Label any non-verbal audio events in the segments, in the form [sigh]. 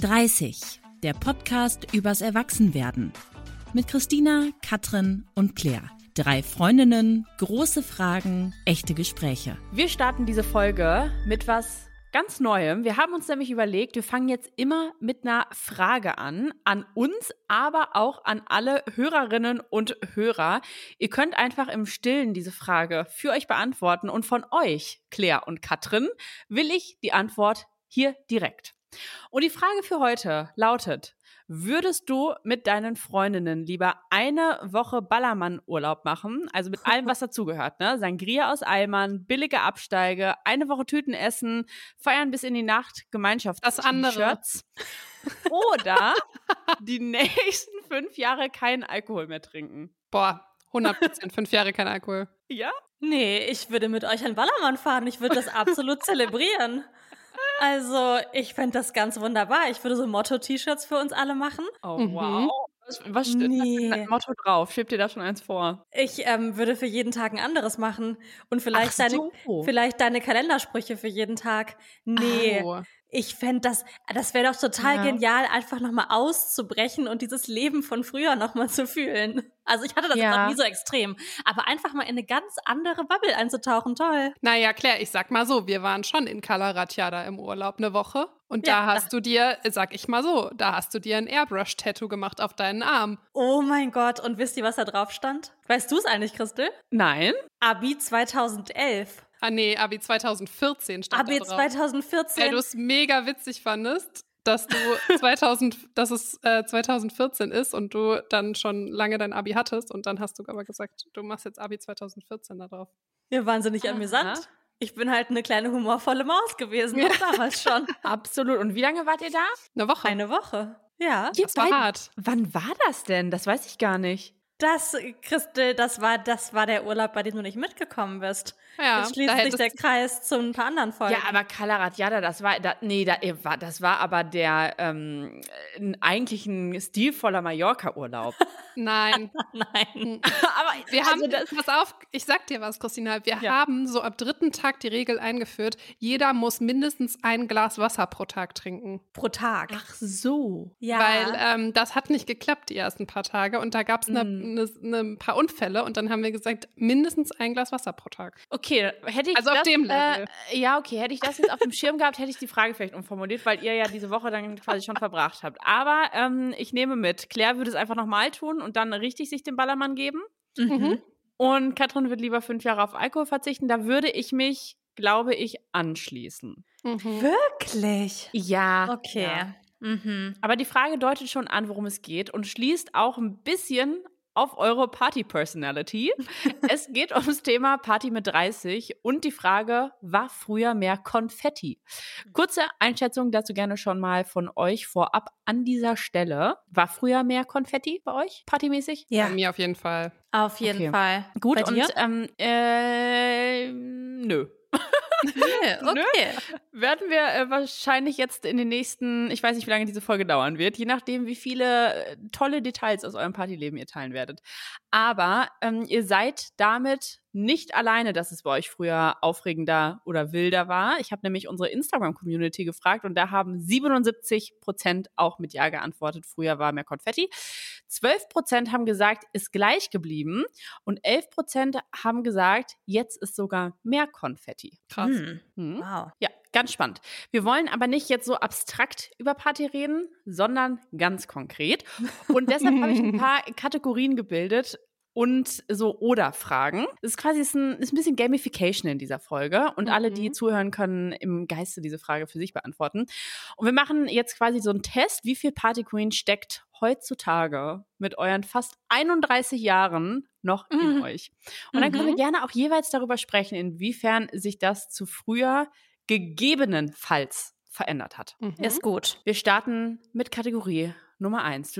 30, der Podcast übers Erwachsenwerden. Mit Christina, Katrin und Claire. Drei Freundinnen, große Fragen, echte Gespräche. Wir starten diese Folge mit was ganz Neuem. Wir haben uns nämlich überlegt, wir fangen jetzt immer mit einer Frage an, an uns, aber auch an alle Hörerinnen und Hörer. Ihr könnt einfach im Stillen diese Frage für euch beantworten und von euch, Claire und Katrin, will ich die Antwort hier direkt. Und die Frage für heute lautet, Würdest du mit deinen Freundinnen lieber eine Woche Ballermann-Urlaub machen? Also mit allem, was [laughs] dazugehört, ne? Sangria aus Eimern, billige Absteige, eine Woche Tüten essen, feiern bis in die Nacht, Gemeinschaft. Das andere. [laughs] Oder die nächsten fünf Jahre keinen Alkohol mehr trinken. Boah, 100 Prozent, fünf Jahre kein Alkohol. Ja? Nee, ich würde mit euch an Ballermann fahren. Ich würde das absolut [laughs] zelebrieren. Also, ich fände das ganz wunderbar. Ich würde so Motto-T-Shirts für uns alle machen. Oh, mhm. wow. Was, was steht nee. da Motto drauf? Schiebt dir da schon eins vor? Ich ähm, würde für jeden Tag ein anderes machen. Und vielleicht, so. deine, vielleicht deine Kalendersprüche für jeden Tag. Nee. Oh. Ich fände das, das wäre doch total ja. genial, einfach nochmal auszubrechen und dieses Leben von früher nochmal zu fühlen. Also ich hatte das ja. noch nie so extrem. Aber einfach mal in eine ganz andere Bubble einzutauchen, toll. Naja, Claire, ich sag mal so, wir waren schon in Kalaratjada im Urlaub eine Woche. Und ja, da hast du dir, sag ich mal so, da hast du dir ein Airbrush-Tattoo gemacht auf deinen Arm. Oh mein Gott, und wisst ihr, was da drauf stand? Weißt du es eigentlich, Christel? Nein. Abi 2011. Ah nee, Abi 2014 stand Abi da drauf. 2014. Weil du es mega witzig fandest, dass du [laughs] 2000, dass es äh, 2014 ist und du dann schon lange dein Abi hattest und dann hast du aber gesagt, du machst jetzt Abi 2014 da drauf. Ja, wahnsinnig Aha. amüsant. Ich bin halt eine kleine humorvolle Maus gewesen, ja. damals schon. [laughs] Absolut. Und wie lange wart ihr da? Eine Woche. Eine Woche. Ja. Das war hart. Wann war das denn? Das weiß ich gar nicht. Das, Christel, das war, das war der Urlaub, bei dem du nicht mitgekommen bist. Ja, Jetzt schließt sich der Kreis zu ein paar anderen Folgen. Ja, aber Kalaratjada, das war, da, nee, da, das war aber der ähm, eigentlich ein stilvoller Mallorca-Urlaub. [laughs] Nein. [laughs] Nein. [laughs] aber wir also haben, das, pass auf, ich sag dir was, Christina, wir ja. haben so ab dritten Tag die Regel eingeführt, jeder muss mindestens ein Glas Wasser pro Tag trinken. Pro Tag? Ach so. Ja. Weil ähm, das hat nicht geklappt die ersten paar Tage und da gab es eine mm ne, ne, paar Unfälle und dann haben wir gesagt, mindestens ein Glas Wasser pro Tag. Okay, hätte ich Also das, auf dem Level. Äh, ja, okay, hätte ich das jetzt auf dem Schirm gehabt, hätte ich die Frage vielleicht umformuliert, weil ihr ja diese Woche dann quasi schon verbracht habt. Aber ähm, ich nehme mit, Claire würde es einfach nochmal tun und dann richtig sich den Ballermann geben. Mhm. Und Katrin wird lieber fünf Jahre auf Alkohol verzichten. Da würde ich mich, glaube ich, anschließen. Mhm. Wirklich? Ja. Okay. Ja. Mhm. Aber die Frage deutet schon an, worum es geht und schließt auch ein bisschen auf eure Party-Personality. es geht ums Thema Party mit 30 und die Frage, war früher mehr Konfetti? Kurze Einschätzung dazu gerne schon mal von euch vorab an dieser Stelle. War früher mehr Konfetti bei euch, partymäßig? Ja. Bei mir auf jeden Fall. Auf jeden okay. Fall. Gut, bei und ähm, äh, nö. Okay. [laughs] Ne? Werden wir äh, wahrscheinlich jetzt in den nächsten, ich weiß nicht, wie lange diese Folge dauern wird, je nachdem, wie viele äh, tolle Details aus eurem Partyleben ihr teilen werdet. Aber ähm, ihr seid damit nicht alleine, dass es bei euch früher aufregender oder wilder war. Ich habe nämlich unsere Instagram-Community gefragt und da haben 77 Prozent auch mit Ja geantwortet. Früher war mehr Konfetti. 12 Prozent haben gesagt, ist gleich geblieben und 11 Prozent haben gesagt, jetzt ist sogar mehr Konfetti. Krass. Hm. Hm. Wow. Ja, ganz spannend. Wir wollen aber nicht jetzt so abstrakt über Party reden, sondern ganz konkret. Und deshalb habe ich ein [laughs] paar Kategorien gebildet, und so Oder-Fragen. Es ist quasi ist ein, ist ein bisschen Gamification in dieser Folge und mhm. alle, die mhm. zuhören, können im Geiste diese Frage für sich beantworten. Und wir machen jetzt quasi so einen Test, wie viel Party Queen steckt heutzutage mit euren fast 31 Jahren noch in mhm. euch. Und dann können wir mhm. gerne auch jeweils darüber sprechen, inwiefern sich das zu früher gegebenenfalls verändert hat. Mhm. Ist gut. Wir starten mit Kategorie Nummer eins.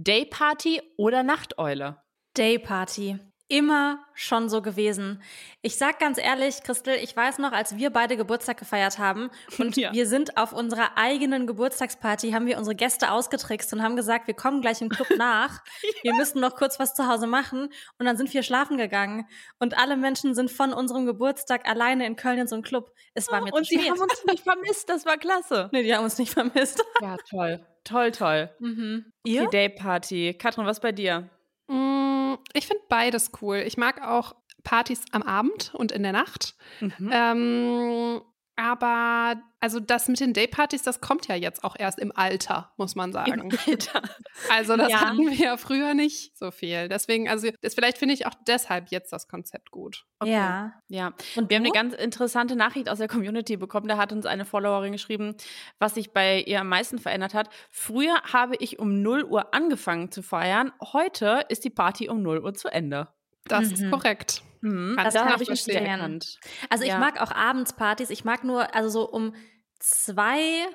Dayparty oder Nachteule? Dayparty. Immer schon so gewesen. Ich sag ganz ehrlich, Christel, ich weiß noch, als wir beide Geburtstag gefeiert haben [laughs] und ja. wir sind auf unserer eigenen Geburtstagsparty, haben wir unsere Gäste ausgetrickst und haben gesagt, wir kommen gleich im Club [laughs] nach. ja. Wir müssen noch kurz was zu Hause machen und dann sind wir schlafen gegangen und alle Menschen sind von unserem Geburtstag alleine in Köln in so einem Club. Es war mir und zu spät. Und sie haben uns nicht vermisst, das war klasse. [laughs] Nee, die haben uns nicht vermisst. Ja, toll. Toll, toll. Mhm. Ihr? Die Dayparty. Katrin, was bei dir? Ich finde beides cool. Ich mag auch Partys am Abend und in der Nacht. Mhm. Ähm, aber also das mit den Daypartys, das kommt ja jetzt auch erst im Alter, muss man sagen. [laughs] Also das ja. hatten wir ja früher nicht so viel. Deswegen, also das, vielleicht finde ich auch deshalb jetzt das Konzept gut. Okay. Ja. Ja. Und wir haben eine ganz interessante Nachricht aus der Community bekommen. Da hat uns eine Followerin geschrieben, was sich bei ihr am meisten verändert hat. Früher habe ich um 0 Uhr angefangen zu feiern. Heute ist die Party um 0 Uhr zu Ende. Das mhm. ist korrekt. Mhm, das da habe ich nicht erkannt. Also ich ja. mag auch Abendspartys. Ich mag nur, also so um zwei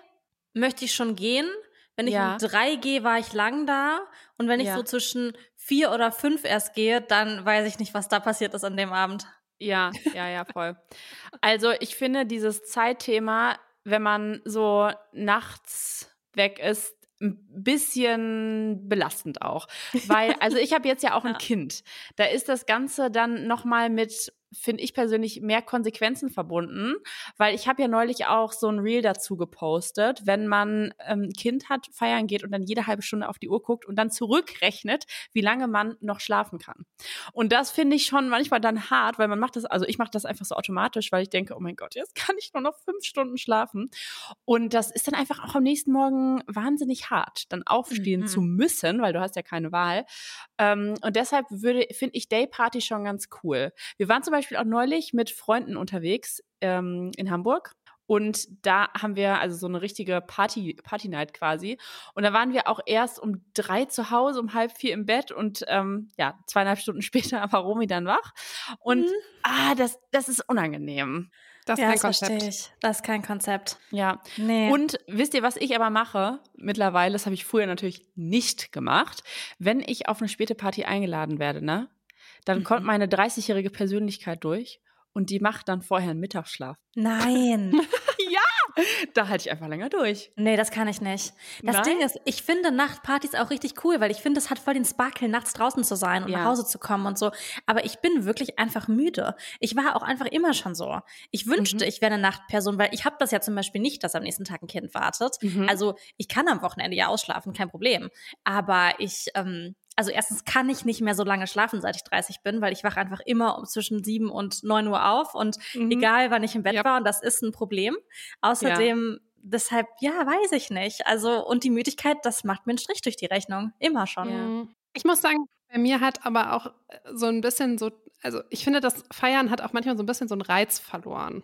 möchte ich schon gehen. Wenn ich ja. um drei gehe, war ich lang da. Und wenn ich ja. so zwischen vier oder fünf erst gehe, dann weiß ich nicht, was da passiert ist an dem Abend. Ja, ja, ja, voll. also ich finde dieses Zeitthema, wenn man so nachts weg ist, ein bisschen belastend auch. Weil, also ich habe jetzt ja auch ein ja. Kind. Da ist das Ganze dann nochmal mit finde ich persönlich, mehr Konsequenzen verbunden, weil ich habe ja neulich auch so ein Reel dazu gepostet, wenn man ähm, Kind hat, feiern geht und dann jede halbe Stunde auf die Uhr guckt und dann zurückrechnet, wie lange man noch schlafen kann. Und das finde ich schon manchmal dann hart, weil man macht das, also ich mache das einfach so automatisch, weil ich denke, oh mein Gott, jetzt kann ich nur noch fünf Stunden schlafen. Und das ist dann einfach auch am nächsten Morgen wahnsinnig hart, dann aufstehen mhm. zu müssen, weil du hast ja keine Wahl. Ähm, und deshalb würde, finde ich Dayparty schon ganz cool. Wir waren zum Beispiel Beispiel auch neulich mit Freunden unterwegs ähm, in Hamburg. Und da haben wir also so eine richtige Party, Party Night quasi. Und da waren wir auch erst um drei zu Hause, um halb vier im Bett und ähm, ja, zweieinhalb Stunden [laughs] später war Romy dann wach. Und mhm. ah, das, das ist unangenehm. Das ist ja, kein das Konzept. Ich. Das ist kein Konzept. Ja. Nee. Und wisst ihr, was ich aber mache mittlerweile? Das habe ich früher natürlich nicht gemacht. Wenn ich auf eine späte Party eingeladen werde, ne? Dann mhm. kommt meine 30-jährige Persönlichkeit durch und die macht dann vorher einen Mittagsschlaf. Nein. [laughs] ja, da halte ich einfach länger durch. Nee, das kann ich nicht. Das Nein? Ding ist, ich finde Nachtpartys auch richtig cool, weil ich finde, es hat voll den Sparkle, nachts draußen zu sein und ja. nach Hause zu kommen und so. Aber ich bin wirklich einfach müde. Ich war auch einfach immer schon so. Ich wünschte, mhm. ich wäre eine Nachtperson, weil ich habe das ja zum Beispiel nicht, dass am nächsten Tag ein Kind wartet. Mhm. Also ich kann am Wochenende ja ausschlafen, kein Problem. Aber ich ähm, also erstens kann ich nicht mehr so lange schlafen, seit ich 30 bin, weil ich wache einfach immer um zwischen 7 und 9 Uhr auf und mhm. egal wann ich im Bett ja. war und das ist ein Problem. Außerdem, ja. deshalb, ja, weiß ich nicht. Also, und die Müdigkeit, das macht mir einen Strich durch die Rechnung. Immer schon. Ja. Ich muss sagen, bei mir hat aber auch äh, so ein bisschen so, also ich finde, das Feiern hat auch manchmal so ein bisschen so einen Reiz verloren.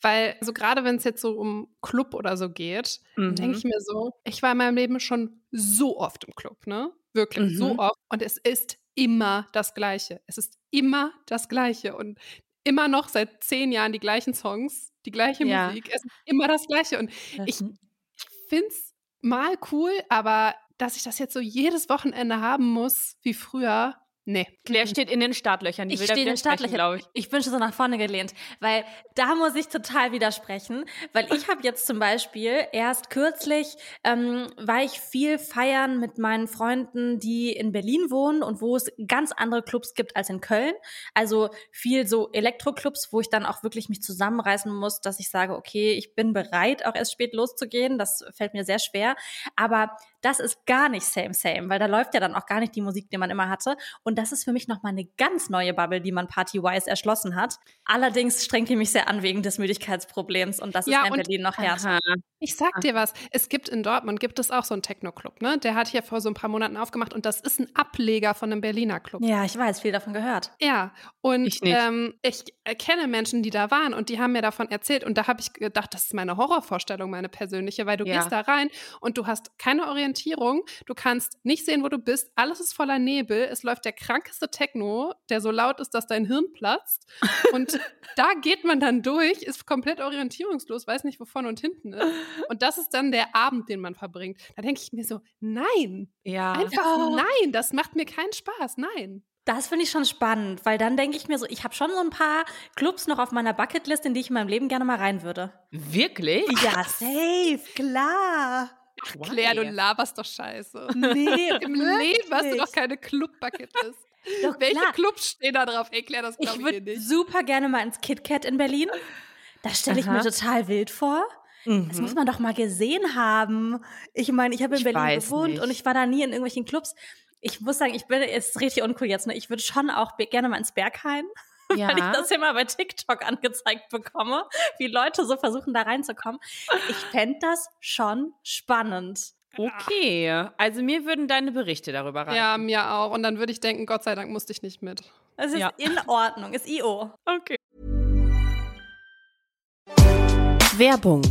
Weil, so gerade wenn es jetzt so um Club oder so geht, mhm. denke ich mir so, ich war in meinem Leben schon so oft im Club, ne? Wirklich mhm. so oft. Und es ist immer das Gleiche. Es ist immer das Gleiche. Und immer noch seit zehn Jahren die gleichen Songs, die gleiche ja. Musik. Es ist immer das Gleiche. Und ich, ich finde es mal cool, aber dass ich das jetzt so jedes Wochenende haben muss, wie früher, Nee. Claire steht in den Startlöchern. Die ich stehe in den Startlöchern, glaube ich. Ich bin schon so nach vorne gelehnt, weil da muss ich total widersprechen, weil ich habe jetzt zum Beispiel erst kürzlich ähm, war ich viel feiern mit meinen Freunden, die in Berlin wohnen und wo es ganz andere Clubs gibt als in Köln. Also viel so Elektroclubs, wo ich dann auch wirklich mich zusammenreißen muss, dass ich sage, okay, ich bin bereit, auch erst spät loszugehen. Das fällt mir sehr schwer. Aber das ist gar nicht same, same, weil da läuft ja dann auch gar nicht die Musik, die man immer hatte. Und das ist für mich nochmal eine ganz neue Bubble, die man party-wise erschlossen hat. Allerdings strengt die mich sehr an wegen des Müdigkeitsproblems und das ja, ist in Berlin noch härter. Ich sag dir was, es gibt in Dortmund, gibt es auch so einen Techno-Club, ne? Der hat hier vor so ein paar Monaten aufgemacht und das ist ein Ableger von einem Berliner Club. Ja, ich weiß, viel davon gehört. Ja, und ich, ähm, ich kenne Menschen, die da waren und die haben mir davon erzählt und da habe ich gedacht, das ist meine Horrorvorstellung, meine persönliche, weil du ja. gehst da rein und du hast keine Orientierung Orientierung. Du kannst nicht sehen, wo du bist. Alles ist voller Nebel. Es läuft der krankeste Techno, der so laut ist, dass dein Hirn platzt. Und [laughs] da geht man dann durch, ist komplett orientierungslos, weiß nicht, wovon und hinten ist. Und das ist dann der Abend, den man verbringt. Da denke ich mir so, nein. Ja. Einfach oh. nein. Das macht mir keinen Spaß. Nein. Das finde ich schon spannend, weil dann denke ich mir so, ich habe schon so ein paar Clubs noch auf meiner Bucketlist, in die ich in meinem Leben gerne mal rein würde. Wirklich? Ja, safe, klar. Ach, Claire, du laberst doch scheiße. Nee, [laughs] im Leben hast du doch keine Club-Bucketlist. Doch, Welche klar. Clubs stehen da drauf? Ey, Claire, das glaube ich, ich dir nicht. super gerne mal ins KitKat in Berlin. Das stelle ich mir total wild vor. Mhm. Das muss man doch mal gesehen haben. Ich meine, ich habe in ich Berlin gewohnt nicht. und ich war da nie in irgendwelchen Clubs. Ich muss sagen, ich bin, ist richtig uncool jetzt, ne? Ich würde schon auch gerne mal ins Berghain. Ja. [laughs] Weil ich das immer bei TikTok angezeigt bekomme, wie Leute so versuchen, da reinzukommen. Ich fände das schon spannend. Okay, also mir würden deine Berichte darüber reichen. Ja, mir auch. Und dann würde ich denken, Gott sei Dank musste ich nicht mit. Es ist ja. in Ordnung, ist IO. Okay. Werbung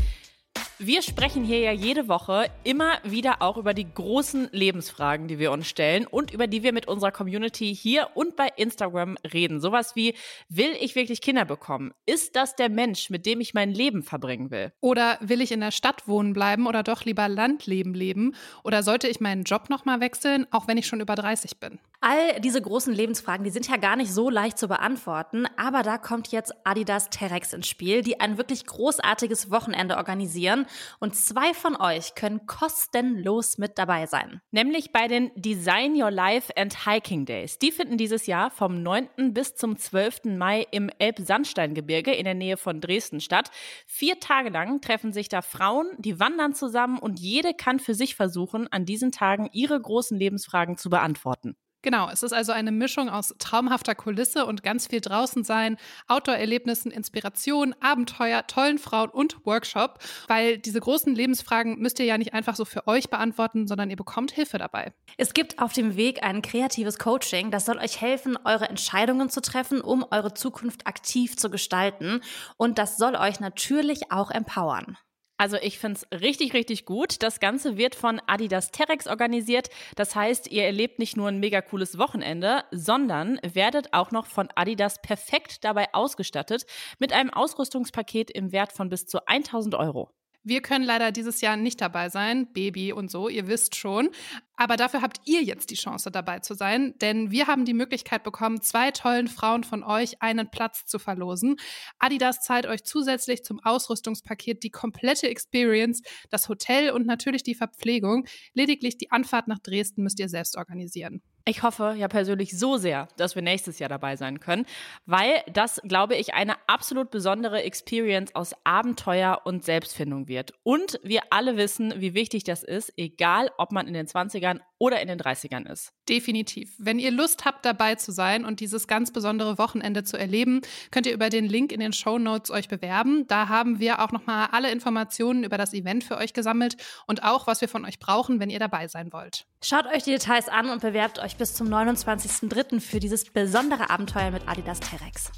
wir sprechen hier ja jede Woche immer wieder auch über die großen Lebensfragen, die wir uns stellen und über die wir mit unserer Community hier und bei Instagram reden. Sowas wie, will ich wirklich Kinder bekommen? Ist das der Mensch, mit dem ich mein Leben verbringen will? Oder will ich in der Stadt wohnen bleiben oder doch lieber Landleben leben? Oder sollte ich meinen Job nochmal wechseln, auch wenn ich schon über 30 bin? All diese großen Lebensfragen, die sind ja gar nicht so leicht zu beantworten, aber da kommt jetzt Adidas Terex ins Spiel, die ein wirklich großartiges Wochenende organisieren und zwei von euch können kostenlos mit dabei sein. Nämlich bei den Design Your Life and Hiking Days. Die finden dieses Jahr vom 9. bis zum 12. Mai im Elbsandsteingebirge in der Nähe von Dresden statt. Vier Tage lang treffen sich da Frauen, die wandern zusammen und jede kann für sich versuchen, an diesen Tagen ihre großen Lebensfragen zu beantworten. Genau, es ist also eine Mischung aus traumhafter Kulisse und ganz viel draußen sein, Outdoor-Erlebnissen, Inspiration, Abenteuer, tollen Frauen und Workshop, weil diese großen Lebensfragen müsst ihr ja nicht einfach so für euch beantworten, sondern ihr bekommt Hilfe dabei. Es gibt auf dem Weg ein kreatives Coaching, das soll euch helfen, eure Entscheidungen zu treffen, um eure Zukunft aktiv zu gestalten und das soll euch natürlich auch empowern. Also ich finde es richtig, richtig gut. Das Ganze wird von Adidas Terex organisiert. Das heißt, ihr erlebt nicht nur ein mega cooles Wochenende, sondern werdet auch noch von Adidas perfekt dabei ausgestattet mit einem Ausrüstungspaket im Wert von bis zu 1000 Euro. Wir können leider dieses Jahr nicht dabei sein, Baby und so, ihr wisst schon. Aber dafür habt ihr jetzt die Chance dabei zu sein, denn wir haben die Möglichkeit bekommen, zwei tollen Frauen von euch einen Platz zu verlosen. Adidas zahlt euch zusätzlich zum Ausrüstungspaket die komplette Experience, das Hotel und natürlich die Verpflegung. Lediglich die Anfahrt nach Dresden müsst ihr selbst organisieren. Ich hoffe ja persönlich so sehr, dass wir nächstes Jahr dabei sein können, weil das, glaube ich, eine absolut besondere Experience aus Abenteuer und Selbstfindung wird. Und wir alle wissen, wie wichtig das ist, egal ob man in den 20ern oder in den 30ern ist. Definitiv. Wenn ihr Lust habt, dabei zu sein und dieses ganz besondere Wochenende zu erleben, könnt ihr über den Link in den Show Notes euch bewerben. Da haben wir auch nochmal alle Informationen über das Event für euch gesammelt und auch, was wir von euch brauchen, wenn ihr dabei sein wollt. Schaut euch die Details an und bewerbt euch bis zum 29.03. für dieses besondere Abenteuer mit Adidas Terex.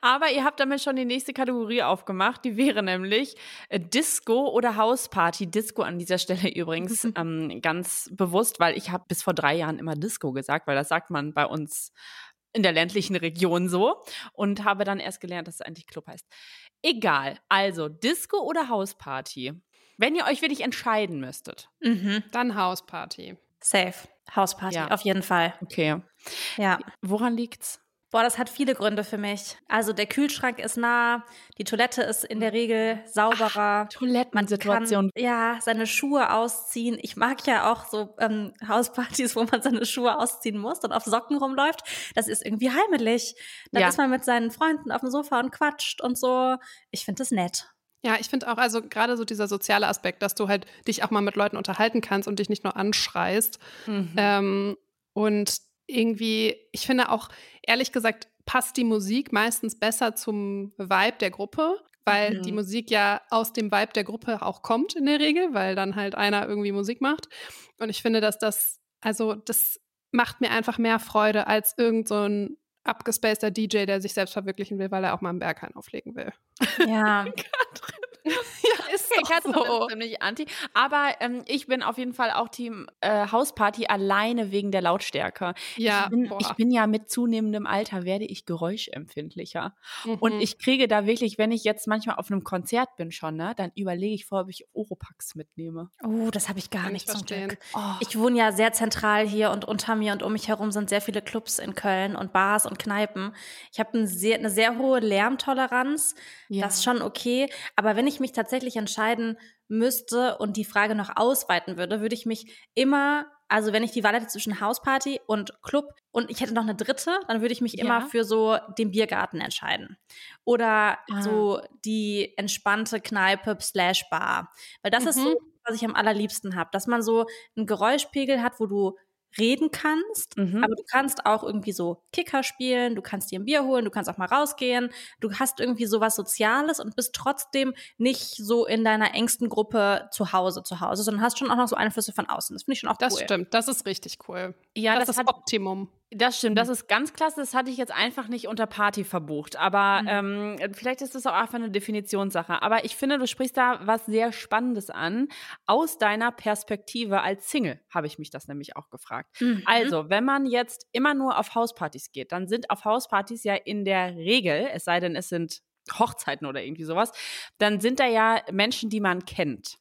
Aber ihr habt damit schon die nächste Kategorie aufgemacht. Die wäre nämlich äh, Disco oder Hausparty. Disco an dieser Stelle [laughs] übrigens [laughs] ähm, ganz bewusst, weil ich habe bis vor drei Jahren immer Disco gesagt, weil das sagt man bei uns in der ländlichen Region so und habe dann erst gelernt, dass es eigentlich Club heißt. Egal. Also Disco oder Hausparty. Wenn ihr euch wirklich entscheiden müsstet. Mhm. Dann Hausparty. Safe. Hausparty, ja. auf jeden Fall. Okay. Ja. Woran liegt's? Boah, das hat viele Gründe für mich. Also der Kühlschrank ist nah, die Toilette ist in der Regel sauberer. Toilettensituation. ja, seine Schuhe ausziehen. Ich mag ja auch so ähm, Hauspartys, wo man seine Schuhe ausziehen muss und auf Socken rumläuft. Das ist irgendwie heimelig. Dann ja. ist man mit seinen Freunden auf dem Sofa und quatscht und so. Ich finde das nett. Ja, ich finde auch, also gerade so dieser soziale Aspekt, dass du halt dich auch mal mit Leuten unterhalten kannst und dich nicht nur anschreist. Mhm. Ähm, und irgendwie, ich finde auch, ehrlich gesagt, passt die Musik meistens besser zum Vibe der Gruppe, weil mhm. die Musik ja aus dem Vibe der Gruppe auch kommt in der Regel, weil dann halt einer irgendwie Musik macht. Und ich finde, dass das, also das macht mir einfach mehr Freude als irgend so ein abgespaceter DJ, der sich selbst verwirklichen will, weil er auch mal einen Berghain auflegen will. Ja. [laughs] ist [laughs] doch Katrin so. ziemlich anti. Aber ähm, ich bin auf jeden Fall auch Team äh, Hausparty alleine wegen der Lautstärke. Ja, ich bin, ich bin, ja mit zunehmendem Alter, werde ich geräuschempfindlicher. Mhm. Und ich kriege da wirklich, wenn ich jetzt manchmal auf einem Konzert bin schon, ne, dann überlege ich vorher, ob ich Oropax mitnehme. Oh, das habe ich gar Kann nicht ich zum Glück. Oh. Ich wohne ja sehr zentral hier und unter mir und um mich herum sind sehr viele Clubs in Köln und Bars und Kneipen. Ich habe eine sehr, eine sehr hohe Lärmtoleranz. Ja. Das ist schon okay. Aber wenn ich mich tatsächlich entscheiden müsste und die Frage noch ausweiten würde, würde ich mich immer, also wenn ich die Wahl hätte zwischen Hausparty und Club und ich hätte noch eine dritte, dann würde ich mich ja. immer für so den Biergarten entscheiden. Oder ah. so die entspannte Kneipe slash Bar. Weil das mhm. ist so, mhm. was ich am allerliebsten habe, dass man so einen Geräuschpegel hat, wo du reden kannst, mhm. aber du kannst auch irgendwie so Kicker spielen, du kannst dir ein Bier holen, du kannst auch mal rausgehen, du hast irgendwie sowas Soziales und bist trotzdem nicht so in deiner engsten Gruppe zu Hause zu Hause, sondern hast schon auch noch so Einflüsse von außen. Das finde ich schon auch das cool. Das stimmt, das ist richtig cool. Ja, das, das ist das Optimum. Das stimmt, das mhm. ist ganz klasse. Das hatte ich jetzt einfach nicht unter Party verbucht. Aber mhm. ähm, vielleicht ist das auch einfach eine Definitionssache. Aber ich finde, du sprichst da was sehr Spannendes an. Aus deiner Perspektive als Single habe ich mich das nämlich auch gefragt. Mhm. Also, wenn man jetzt immer nur auf Hauspartys geht, dann sind auf Hauspartys ja in der Regel, es sei denn, es sind Hochzeiten oder irgendwie sowas, dann sind da ja Menschen, die man kennt.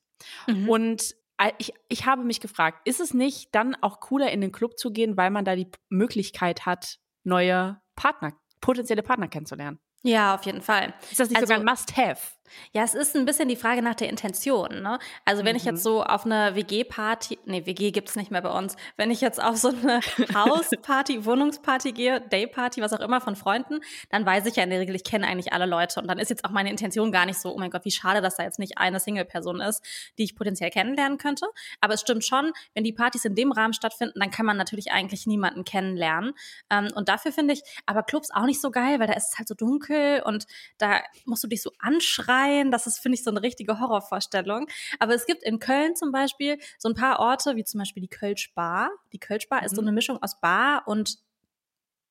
Mhm. Und ich, ich habe mich gefragt, ist es nicht dann auch cooler, in den Club zu gehen, weil man da die Möglichkeit hat, neue Partner, potenzielle Partner kennenzulernen? Ja, auf jeden Fall. Ist das nicht also, sogar ein Must-Have? Ja, es ist ein bisschen die Frage nach der Intention. Ne? Also wenn mhm. ich jetzt mhm. so auf eine WG-Party, nee, WG gibt's nicht mehr bei uns, wenn ich jetzt auf so eine [laughs] Hausparty, Wohnungsparty gehe, Dayparty, was auch immer von Freunden, dann weiß ich ja in der Regel, ich kenne eigentlich alle Leute und dann ist jetzt auch meine Intention gar nicht so, oh mein Gott, wie schade, dass da jetzt nicht eine Single-Person ist, die ich potenziell kennenlernen könnte. Aber es stimmt schon, wenn die Partys in dem Rahmen stattfinden, dann kann man natürlich eigentlich niemanden kennenlernen. Ähm, und dafür finde ich aber Clubs auch nicht so geil, weil da ist es halt so dunkel und da musst du dich so anschreien rein. Das ist, finde ich, so eine richtige Horrorvorstellung. Aber es gibt in Köln zum Beispiel so ein paar Orte, wie zum Beispiel die Kölsch Bar. Die Kölsch Bar mhm. ist so mhm. eine Mischung aus Bar und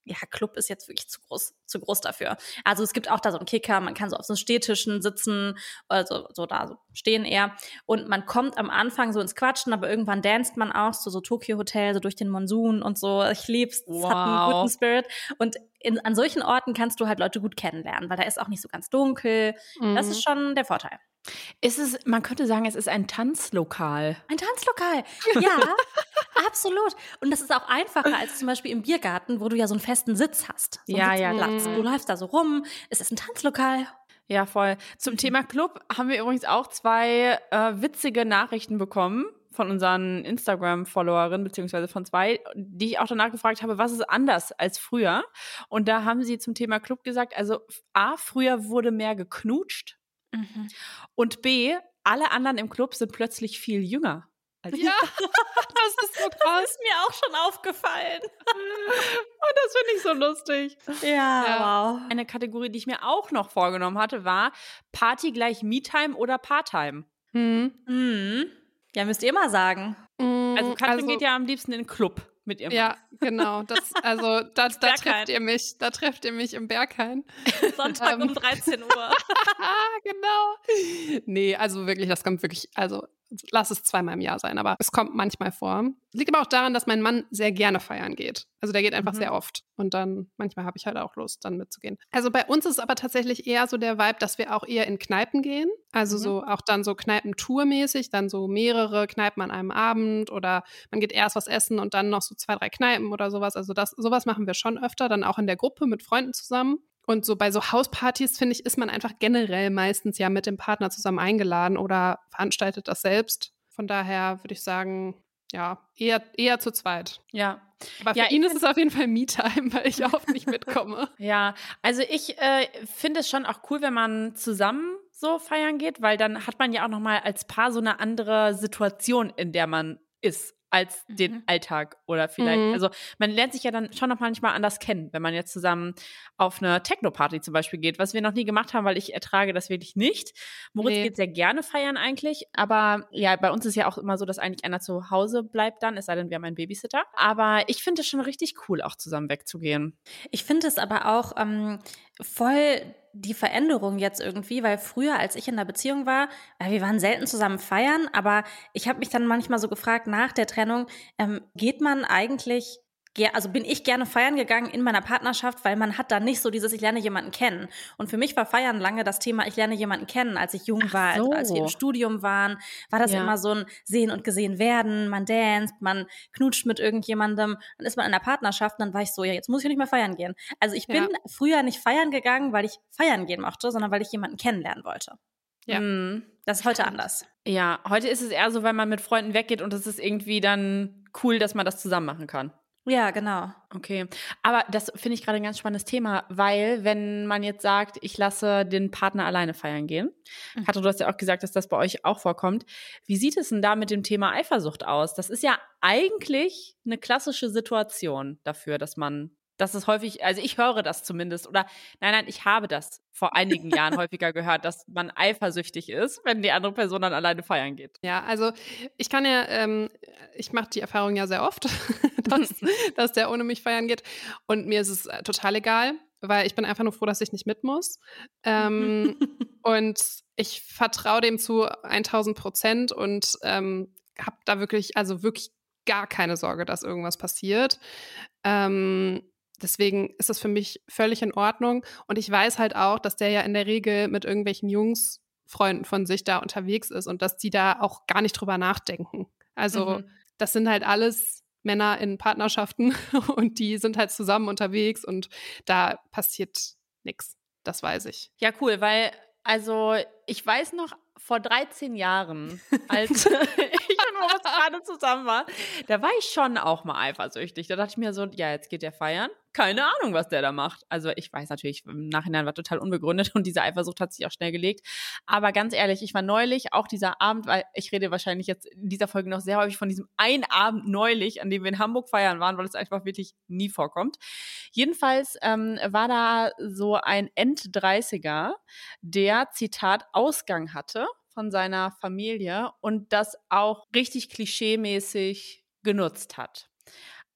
ja, Club ist jetzt wirklich zu groß, zu groß dafür. Also es gibt auch da so einen Kicker, man kann so auf so Stehtischen sitzen, also so da so stehen eher. Und man kommt am Anfang so ins Quatschen, aber irgendwann danst man auch so, so Tokyo Hotel, so durch den Monsun und so. Ich lieb's, es wow. hat einen guten Spirit. Und in, an solchen Orten kannst du halt Leute gut kennenlernen, weil da ist auch nicht so ganz dunkel. Mhm. Das ist schon der Vorteil. Ist es, man könnte sagen, es ist ein Tanzlokal. Ein Tanzlokal, ja, [laughs] absolut. Und das ist auch einfacher als zum Beispiel im Biergarten, wo du ja so einen festen Sitz hast. So ja, ja. Platz. Du läufst da so rum, es ist ein Tanzlokal. Ja, voll. Zum Thema Club haben wir übrigens auch zwei äh, witzige Nachrichten bekommen von unseren Instagram-Followerinnen, beziehungsweise von zwei, die ich auch danach gefragt habe, was ist anders als früher? Und da haben sie zum Thema Club gesagt, also A, früher wurde mehr geknutscht Mhm. Und B, alle anderen im Club sind plötzlich viel jünger. Als ja, [laughs] das ist so krass. Das ist mir auch schon aufgefallen. Und [laughs] das finde ich so lustig. Ja, ja, wow. Eine Kategorie, die ich mir auch noch vorgenommen hatte, war Party gleich Me-Time oder Part-Time. Mhm. Mhm. Ja, müsst ihr mal sagen. Also Katrin also, geht ja am liebsten in den Club mit ihrem Ja, genau. Das, also da, da trefft ihr mich. Da trefft ihr mich im Berghain. [laughs] Sonntag um 13 ähm. Uhr. genau. Nee, also wirklich, das kommt wirklich, also lass es zweimal im Jahr sein, aber es kommt manchmal vor. Liegt aber auch daran, dass mein Mann sehr gerne feiern geht. Also der geht einfach mhm. sehr oft. Und dann, manchmal habe ich halt auch Lust, dann mitzugehen. Also bei uns ist es aber tatsächlich eher so der Vibe, dass wir auch eher in Kneipen gehen. Also mhm. so auch dann so Kneipentour-mäßig, dann so mehrere Kneipen an einem Abend oder man geht erst was essen und dann noch so zwei, drei Kneipen oder sowas. Also das, sowas machen wir schon öfter, dann auch in der Gruppe mit Freunden zusammen. Und so bei so Hauspartys, finde ich, ist man einfach generell meistens ja mit dem Partner zusammen eingeladen oder veranstaltet das selbst. Von daher würde ich sagen, ja, eher, eher zu zweit. Ja. Aber für ja, ihn ist es auf jeden Fall Me-Time, weil ich oft nicht mitkomme. [laughs] Ja, also ich äh, finde es schon auch cool, wenn man zusammen so feiern geht, weil dann hat man ja auch noch mal als Paar so eine andere Situation, in der man ist als den mhm. Alltag oder vielleicht. Mhm. Also man lernt sich ja dann schon noch manchmal anders kennen, wenn man jetzt zusammen auf eine Techno-Party zum Beispiel geht, was wir noch nie gemacht haben, weil ich ertrage das wirklich nicht. Moritz nee. geht sehr gerne feiern eigentlich, aber ja, bei uns ist ja auch immer so, dass eigentlich einer zu Hause bleibt dann, es sei denn, wir haben einen Babysitter. Aber ich finde es schon richtig cool, auch zusammen wegzugehen. Ich finde es aber auch ähm, voll die Veränderung jetzt irgendwie, weil früher, als ich in der Beziehung war, wir waren selten zusammen feiern, aber ich habe mich dann manchmal so gefragt nach der Trennung, ähm, geht man eigentlich also bin ich gerne feiern gegangen in meiner Partnerschaft, weil man hat da nicht so dieses, ich lerne jemanden kennen. Und für mich war Feiern lange das Thema, ich lerne jemanden kennen. Als ich jung Ach war, so. als, als, wir im Studium waren, war das ja. immer so ein Sehen und Gesehen werden. Man danst, man knutscht mit irgendjemandem, dann ist man in der Partnerschaft und dann war ich so, ja, jetzt muss ich nicht mehr feiern gehen. Also ich bin ja. früher nicht feiern gegangen, weil ich feiern gehen mochte, sondern weil ich jemanden kennenlernen wollte. Ja. Mhm. Das ist heute anders. Ja, heute ist es eher so, wenn man mit Freunden weggeht und es ist irgendwie dann cool, dass man das zusammen machen kann. Ja, genau. Okay. Aber das finde ich gerade ein ganz spannendes Thema, weil wenn man jetzt sagt, ich lasse den Partner alleine feiern gehen, mhm. Katja, du hast ja auch gesagt, dass das bei euch auch vorkommt. Wie sieht es denn da mit dem Thema Eifersucht aus? Das ist ja eigentlich eine klassische Situation dafür, dass man das ist häufig, also ich höre das zumindest, oder nein, nein, ich habe das vor einigen Jahren [laughs] häufiger gehört, dass man eifersüchtig ist, wenn die andere Person dann alleine feiern geht. Ja, also ich kann ja, ähm, ich mache die Erfahrung ja sehr oft, [laughs] dass, [laughs] dass der ohne mich feiern geht. Und mir ist es äh, total egal, weil ich bin einfach nur froh, dass ich nicht mit muss. Ähm, und ich vertraue dem zu 1000 Prozent und ähm, habe da wirklich, also wirklich gar keine Sorge, dass irgendwas passiert. Ähm, Deswegen ist das für mich völlig in Ordnung. Und ich weiß halt auch, dass der ja in der Regel mit irgendwelchen Jungs, Freunden von sich da unterwegs ist und dass die da auch gar nicht drüber nachdenken. Also mhm. das sind halt alles Männer in Partnerschaften [laughs] und die sind halt zusammen unterwegs und da passiert nichts. Das weiß ich. Ja, cool, weil also ich weiß noch vor 13 Jahren, als [laughs] [laughs] was gerade zusammen war, da war ich schon auch mal eifersüchtig. Da dachte ich mir so, ja, jetzt geht der feiern. Keine Ahnung, was der da macht. Also ich weiß natürlich, im Nachhinein war total unbegründet [laughs] und diese Eifersucht hat sich auch schnell gelegt. Aber ganz ehrlich, ich war neulich, auch dieser Abend, weil ich rede wahrscheinlich jetzt in dieser Folge noch sehr häufig von diesem einen Abend neulich, an dem wir in Hamburg feiern waren, weil es einfach wirklich nie vorkommt. Jedenfalls ähm, war da so ein End-30er, der, Zitat, Ausgang hatte von seiner Familie und das auch richtig klischeemäßig genutzt hat.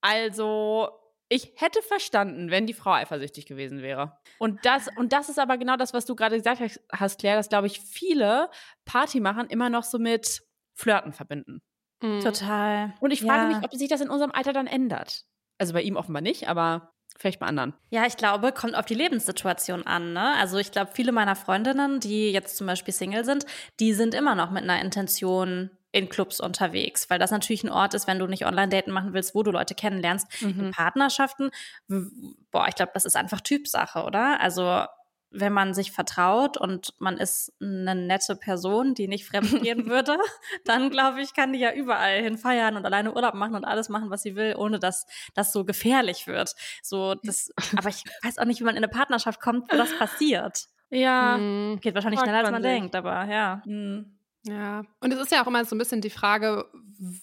Also ich hätte verstanden, wenn die Frau eifersüchtig gewesen wäre. Und das, und das ist aber genau das, was du gerade gesagt hast, Claire, dass, glaube ich, viele Partymachern immer noch so mit Flirten verbinden. Mhm. Total. Und ich frage ja. mich, ob sich das in unserem Alter dann ändert. Also bei ihm offenbar nicht, aber vielleicht bei anderen. Ja, ich glaube, kommt auf die Lebenssituation an. Ne? Also ich glaube, viele meiner Freundinnen, die jetzt zum Beispiel Single sind, die sind immer noch mit einer Intention in Clubs unterwegs, weil das natürlich ein Ort ist, wenn du nicht Online-Daten machen willst, wo du Leute kennenlernst. Mhm. In Partnerschaften, boah, ich glaube, das ist einfach Typsache, oder? Also wenn man sich vertraut und man ist eine nette Person, die nicht fremd [laughs] gehen würde, dann glaube ich, kann die ja überall hin feiern und alleine Urlaub machen und alles machen, was sie will, ohne dass das so gefährlich wird. So, das, aber ich weiß auch nicht, wie man in eine Partnerschaft kommt, wo das passiert. Ja. Hm. Geht wahrscheinlich schneller, als man, man denkt, aber ja. Hm. Ja. Und es ist ja auch immer so ein bisschen die Frage,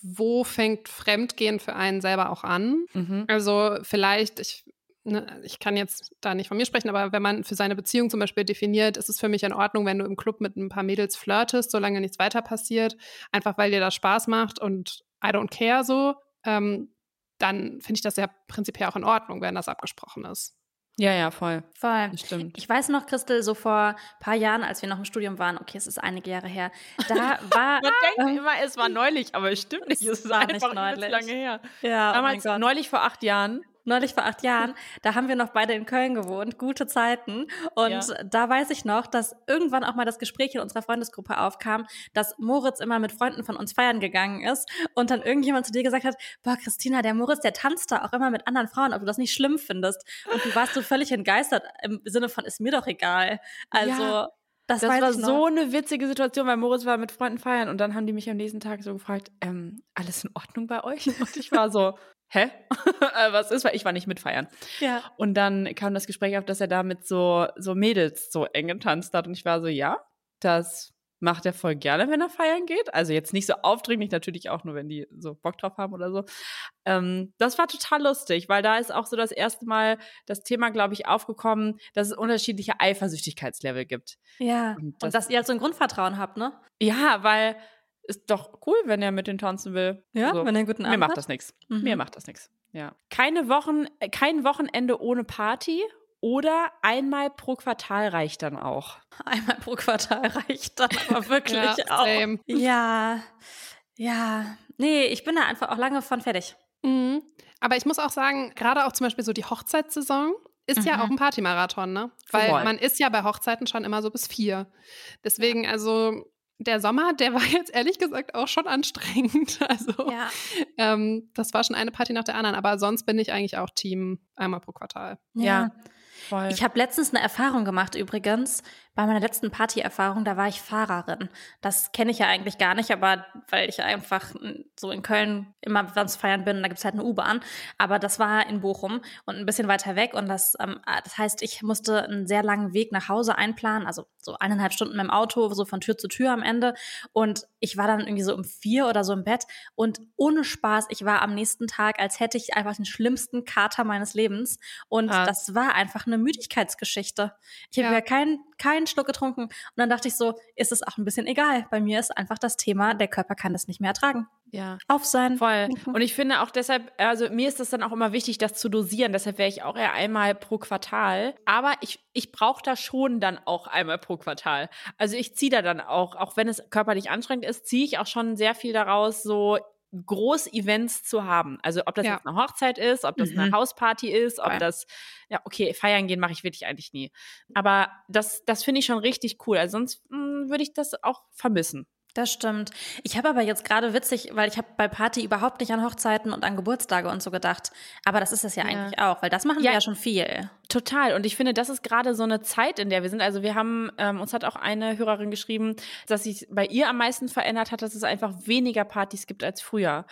wo fängt Fremdgehen für einen selber auch an? Mhm. Also vielleicht, ich ne, ich kann jetzt da nicht von mir sprechen, aber wenn man für seine Beziehung zum Beispiel definiert, ist es für mich in Ordnung, wenn du im Club mit ein paar Mädels flirtest, solange nichts weiter passiert, einfach weil dir das Spaß macht und I don't care so, ähm, dann finde ich das ja prinzipiell auch in Ordnung, wenn das abgesprochen ist. Ja, ja, voll. Voll. Das stimmt. Ich weiß noch, Christel, so vor ein paar Jahren, als wir noch im Studium waren, okay, es ist einige Jahre her, da [laughs] war. Man denkt ähm, immer, es war neulich, aber es stimmt nicht. Es ist einfach nicht lange her. Ja, oh Damals, oh neulich vor acht Jahren, neulich vor acht Jahren, [laughs] da haben wir noch beide in Köln gewohnt, gute Zeiten. Und ja. da weiß ich noch, dass irgendwann auch mal das Gespräch in unserer Freundesgruppe aufkam, dass Moritz immer mit Freunden von uns feiern gegangen ist und dann irgendjemand zu dir gesagt hat, boah, Christina, der Moritz, der tanzt da auch immer mit anderen Frauen, ob du das nicht schlimm findest. Und du warst so völlig entgeistert im Sinne von, ist mir doch egal. Also. Ja. Das, das war so eine witzige Situation, weil Moritz war mit Freunden feiern und dann haben die mich am nächsten Tag so gefragt, ähm, alles in Ordnung bei euch? Und ich war so, hä? [laughs] Äh, was ist? Weil ich war nicht mitfeiern. Ja. Und dann kam das Gespräch auf, dass er da mit so, so Mädels so eng getanzt hat. Und ich war so, ja, das macht er voll gerne, wenn er feiern geht. Also jetzt nicht so aufdringlich, natürlich auch nur, wenn die so Bock drauf haben oder so. Ähm, das war total lustig, weil da ist auch so das erste Mal das Thema, glaube ich, aufgekommen, dass es unterschiedliche Eifersüchtigkeitslevel gibt. Ja. Und, das, Und dass ihr halt so ein Grundvertrauen habt, ne? Ja, weil ist doch cool, wenn er mit den tanzen will. Ja, so. wenn er einen guten Abend Mir macht hat. das nichts. Mhm. Mir macht das nichts. Ja. Keine Wochen, äh, kein Wochenende ohne Party oder einmal pro Quartal reicht dann auch. [laughs] Einmal pro Quartal reicht dann aber [laughs] wirklich ja, auch. Same. Ja, ja. Nee, ich bin da einfach auch lange von fertig. Mhm. Aber ich muss auch sagen, gerade auch zum Beispiel so die Hochzeitssaison ist mhm. ja auch mhm. ein Partymarathon, ne? Weil Voll. man ist ja bei Hochzeiten schon immer so bis vier. Deswegen, also der Sommer, der war jetzt ehrlich gesagt auch schon anstrengend. [laughs] Also ja. ähm, das war schon eine Party nach der anderen. Aber sonst bin ich eigentlich auch Team einmal pro Quartal. Ja. ja. Voll. Ich habe letztens eine Erfahrung gemacht übrigens. Bei meiner letzten Partyerfahrung, da war ich Fahrerin. Das kenne ich ja eigentlich gar nicht, aber weil ich einfach so in Köln immer sonst feiern bin, da gibt es halt eine U-Bahn. Aber das war in Bochum und ein bisschen weiter weg. Und das, ähm, das heißt, ich musste einen sehr langen Weg nach Hause einplanen, also so eineinhalb Stunden mit dem Auto, so von Tür zu Tür am Ende. Und ich war dann irgendwie so um vier oder so im Bett. Und ohne Spaß, ich war am nächsten Tag, als hätte ich einfach den schlimmsten Kater meines Lebens. Und ah. das war einfach eine Müdigkeitsgeschichte. Ich habe ja, ja keinen keinen Schluck getrunken. Und dann dachte ich so, ist es auch ein bisschen egal. Bei mir ist einfach das Thema, der Körper kann das nicht mehr ertragen. Ja. Auf sein. Voll. Und ich finde auch deshalb, also mir ist das dann auch immer wichtig, das zu dosieren. Deshalb wäre ich auch eher einmal pro Quartal. Aber ich, ich brauche da schon dann auch einmal pro Quartal. Also ich ziehe da dann auch, auch wenn es körperlich anstrengend ist, ziehe ich auch schon sehr viel daraus, so Groß-Events zu haben. Also ob das ja. jetzt eine Hochzeit ist, ob das mhm. eine Hausparty ist, ob ja. das, ja, okay, feiern gehen mache ich wirklich eigentlich nie. Aber das, das finde ich schon richtig cool. Also sonst hm, würde ich das auch vermissen. Das stimmt. Ich habe aber jetzt gerade witzig, weil ich habe bei Party überhaupt nicht an Hochzeiten und an Geburtstage und so gedacht. Aber das ist es ja, ja. eigentlich auch, weil das machen ja. wir ja schon viel. Total. Und ich finde, das ist gerade so eine Zeit, in der wir sind. Also wir haben, ähm, uns hat auch eine Hörerin geschrieben, dass sich bei ihr am meisten verändert hat, dass es einfach weniger Partys gibt als früher.